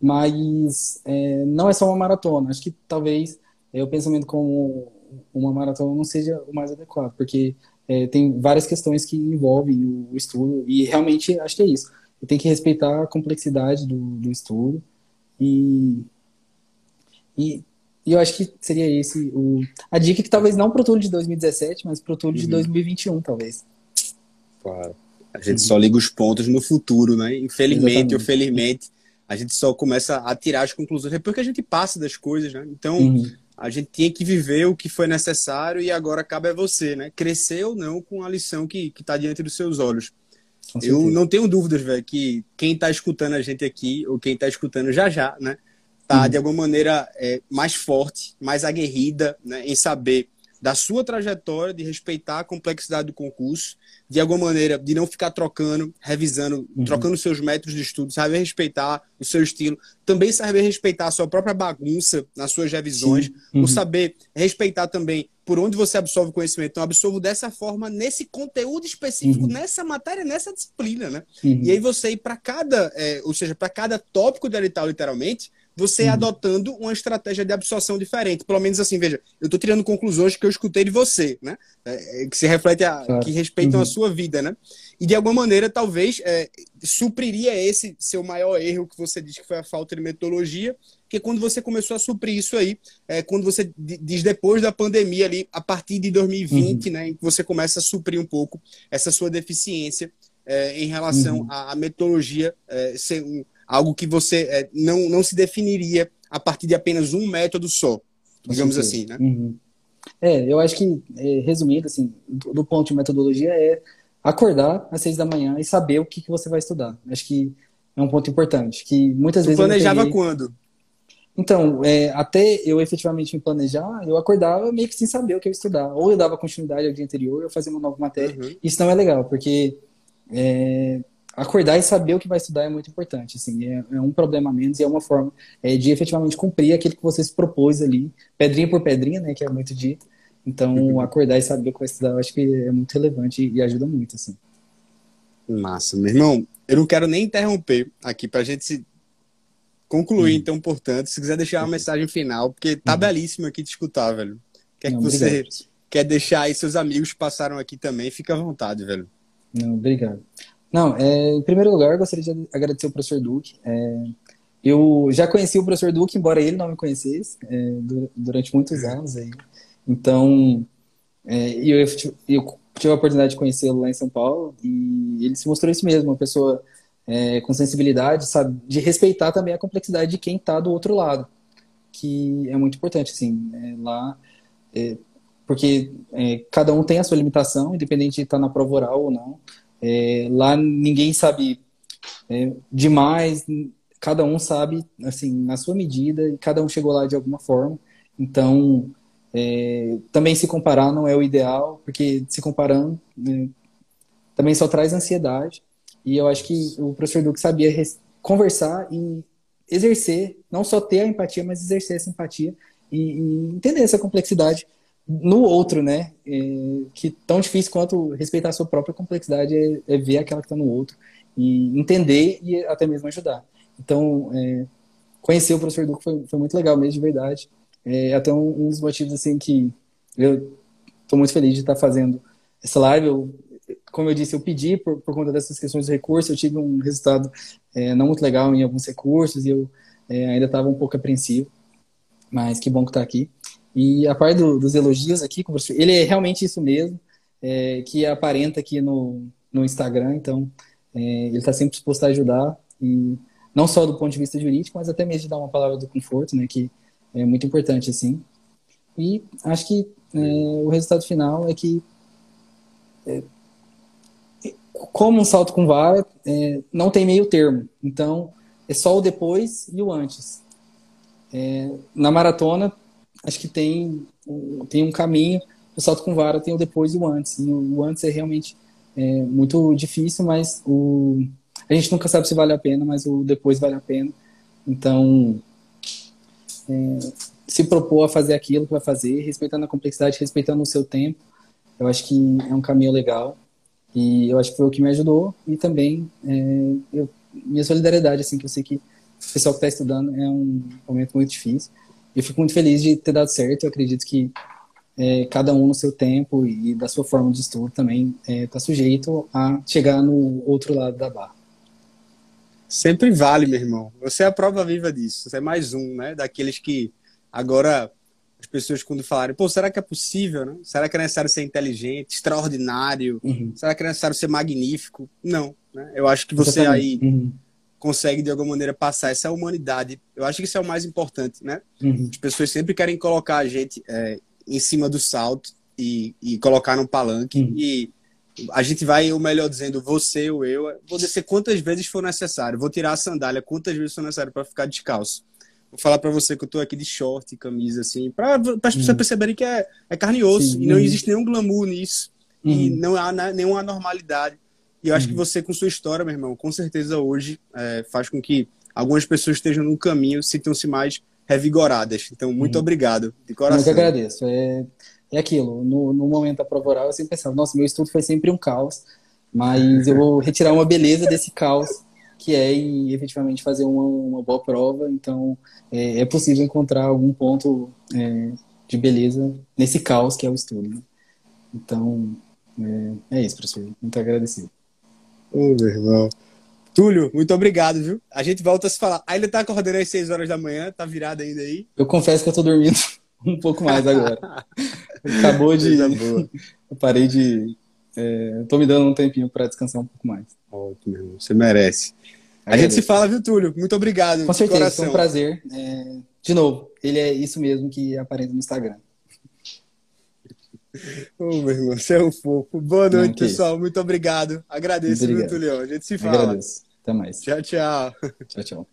Mas é, não é só uma maratona. Acho que talvez é, o pensamento como uma maratona não seja o mais adequado, porque é, tem várias questões que envolvem o, estudo e realmente acho que é isso. Tem que respeitar a complexidade do, do estudo e, e, e, eu acho que seria esse o, a dica que talvez não para o Túlio de 2017, mas para o Túlio uhum. de 2021, talvez. Claro. A gente uhum. só liga os pontos no futuro, né? Infelizmente ou felizmente, a gente só começa a tirar as conclusões depois que a gente passa das coisas, né? Então, uhum. A gente tinha que viver o que foi necessário e agora cabe a você, né? Crescer ou não com a lição que está diante dos seus olhos. Eu não tenho dúvidas, velho, que quem está escutando a gente aqui, ou quem está escutando já já, né? Tá, uhum. de alguma maneira, é, mais forte, mais aguerrida, né? Em saber da sua trajetória, de respeitar a complexidade do concurso, de alguma maneira, de não ficar trocando, revisando, uhum. trocando seus métodos de estudo, saber respeitar o seu estilo, também saber respeitar a sua própria bagunça nas suas revisões, uhum. saber respeitar também por onde você absorve o conhecimento. Então, absorvo dessa forma, nesse conteúdo específico, uhum. nessa matéria, nessa disciplina, né? Uhum. E aí você ir para cada, é, ou seja, para cada tópico de edital, literalmente, você uhum. adotando uma estratégia de absorção diferente. Pelo menos assim, veja, eu estou tirando conclusões que eu escutei de você, né? É, é que se reflete a, claro. que respeitam uhum. a sua vida, né? E de alguma maneira, talvez, é, supriria esse seu maior erro que você diz que foi a falta de metodologia, que quando você começou a suprir isso aí, é, quando você diz depois da pandemia ali, a partir de 2020, uhum. né, em que você começa a suprir um pouco essa sua deficiência é, em relação uhum. à, à, metodologia é, ser um, algo que você é, não, não se definiria a partir de apenas um método só, digamos assim, né? Uhum. É, eu acho que, é, resumindo, assim, do, do, ponto de metodologia, é acordar às seis da manhã e saber o que, que você vai estudar. Acho que é um ponto importante, que muitas tu vezes... planejava peguei... quando? Então, é, até eu efetivamente me planejar, eu acordava meio que sem saber o que eu ia estudar. Ou eu dava continuidade ao dia anterior, eu fazia uma nova matéria. Uhum. Isso não é legal, porque é, acordar e saber o que vai estudar é muito importante. Assim, é, é um problema menos e é uma forma é, de efetivamente cumprir aquilo que você se propôs ali, pedrinha por pedrinha, né, que é muito dito. Então, uhum. acordar e saber o que vai estudar, eu acho que é muito relevante e, ajuda muito, assim. Massa, meu irmão. Eu não quero nem interromper aqui para a gente se concluir, uhum. então, portanto, se quiser deixar uma mensagem final, porque tá uhum. belíssimo aqui te escutar, velho. Quer não, que você obrigado. quer deixar aí seus amigos passaram aqui também, fica à vontade, velho. Não, obrigado. Não, é, em primeiro lugar, eu gostaria de agradecer o professor Duque. É, eu já conheci o professor Duque, embora ele não me conhecesse, é, durante muitos anos aí. Então, é, eu, eu, tive a oportunidade de conhecê-lo lá em São Paulo e ele se mostrou isso mesmo, uma pessoa é, com sensibilidade, sabe, de respeitar também a complexidade de quem está do outro lado, que é muito importante, assim, é, lá, é, porque cada um tem a sua limitação, independente de estar tá na prova oral ou não. É, lá ninguém sabe é, demais, cada um sabe, assim, na sua medida, e cada um chegou lá de alguma forma. Então, é, também se comparar não é o ideal, porque se comparando né, também só traz ansiedade. E eu acho que o professor Duque sabia conversar e exercer, não só ter a empatia, mas exercer essa empatia e, e entender essa complexidade no outro, né? É, que tão difícil quanto respeitar a sua própria complexidade é, é ver aquela que está no outro e entender e até mesmo ajudar. Então, é, conhecer o professor Duque foi, foi, muito legal mesmo, de verdade. É até um, um, dos motivos assim que eu estou muito feliz de estar fazendo essa live. Eu, como eu disse, eu pedi por, por conta dessas questões de recurso, eu tive um resultado é, não muito legal em alguns recursos e eu é, ainda estava um pouco apreensivo, mas que bom que está aqui. E a parte do, dos elogios aqui, ele é realmente isso mesmo, é, que aparenta aqui no, no Instagram, então é, ele está sempre disposto a ajudar, e não só do ponto de vista jurídico, mas até mesmo de dar uma palavra do conforto, né, que é muito importante, assim. E acho que é, o resultado final é que, é, como um salto com vara, é, não tem meio termo, então é só o depois e o antes. na maratona, acho que tem, tem um caminho. O salto com vara tem o depois e o antes. E o, antes é realmente é, muito difícil, mas o, a gente nunca sabe se vale a pena, mas o depois vale a pena. Então, é, se propor a fazer aquilo que vai fazer, respeitando a complexidade, respeitando o seu tempo, eu acho que é um caminho legal. E eu acho que foi o que me ajudou. E também é, eu, minha solidariedade, assim, que eu sei que o pessoal que está estudando é um momento muito difícil eu fico muito feliz de ter dado certo. Eu acredito que é, cada um no seu tempo e da sua forma de estudo também está é, tá sujeito a chegar no outro lado da barra. Sempre vale, meu irmão. Você é a prova viva disso. Você é mais um, né? Daqueles que agora as pessoas quando falarem, pô, será que é possível, né? Será que é necessário ser inteligente, extraordinário? Uhum. Será que é necessário ser magnífico? Não, né? Eu acho que você Exatamente. aí uhum consegue de alguma maneira passar essa humanidade. Eu acho que isso é o mais importante, né? Uhum. As pessoas sempre querem colocar a gente é, em cima do salto e, e colocar num palanque uhum. e a gente vai, ou melhor dizendo, você ou eu, vou descer quantas vezes for necessário, vou tirar a sandália quantas vezes for necessário para ficar descalço. Vou falar para você que eu tô aqui de short, camisa, assim, para as pessoas uhum. perceberem que é, é carne e osso, Sim. e não existe nenhum glamour nisso, uhum. e não há nenhuma normalidade. E eu acho uhum. que você, com sua história, meu irmão, com certeza hoje é, faz com que algumas pessoas estejam no caminho, sintam-se mais revigoradas. Então, muito uhum. obrigado, de coração. Eu que agradeço. É, é aquilo, no, no momento da prova oral, eu sempre pensava, nossa, meu estudo foi sempre um caos, mas eu vou retirar uma beleza desse caos, que é em, efetivamente fazer uma, uma boa prova. Então, é, é possível encontrar algum ponto é, de beleza nesse caos que é o estudo. Né? Então, é, é isso, professor. Muito agradecido. Ô, meu irmão. Túlio, muito obrigado, viu? A gente volta a se falar. Ainda tá acordando às 6 horas da manhã, tá virado ainda aí? Eu confesso que eu tô dormindo um pouco mais agora. Acabou de. eu parei de. É, tô me dando um tempinho para descansar um pouco mais. Ótimo, irmão. Você merece. A gente se fala, viu, Túlio? Muito obrigado. Com certeza, foi um prazer. É, de novo, ele é isso mesmo que aparenta no Instagram. Ô, oh, meu irmão, você é um fofo. Boa noite, Não, pessoal. Isso. Muito obrigado. Agradeço, muito, Leão. A gente se fala. Agradeço. Até mais. Tchau, tchau. Tchau, tchau.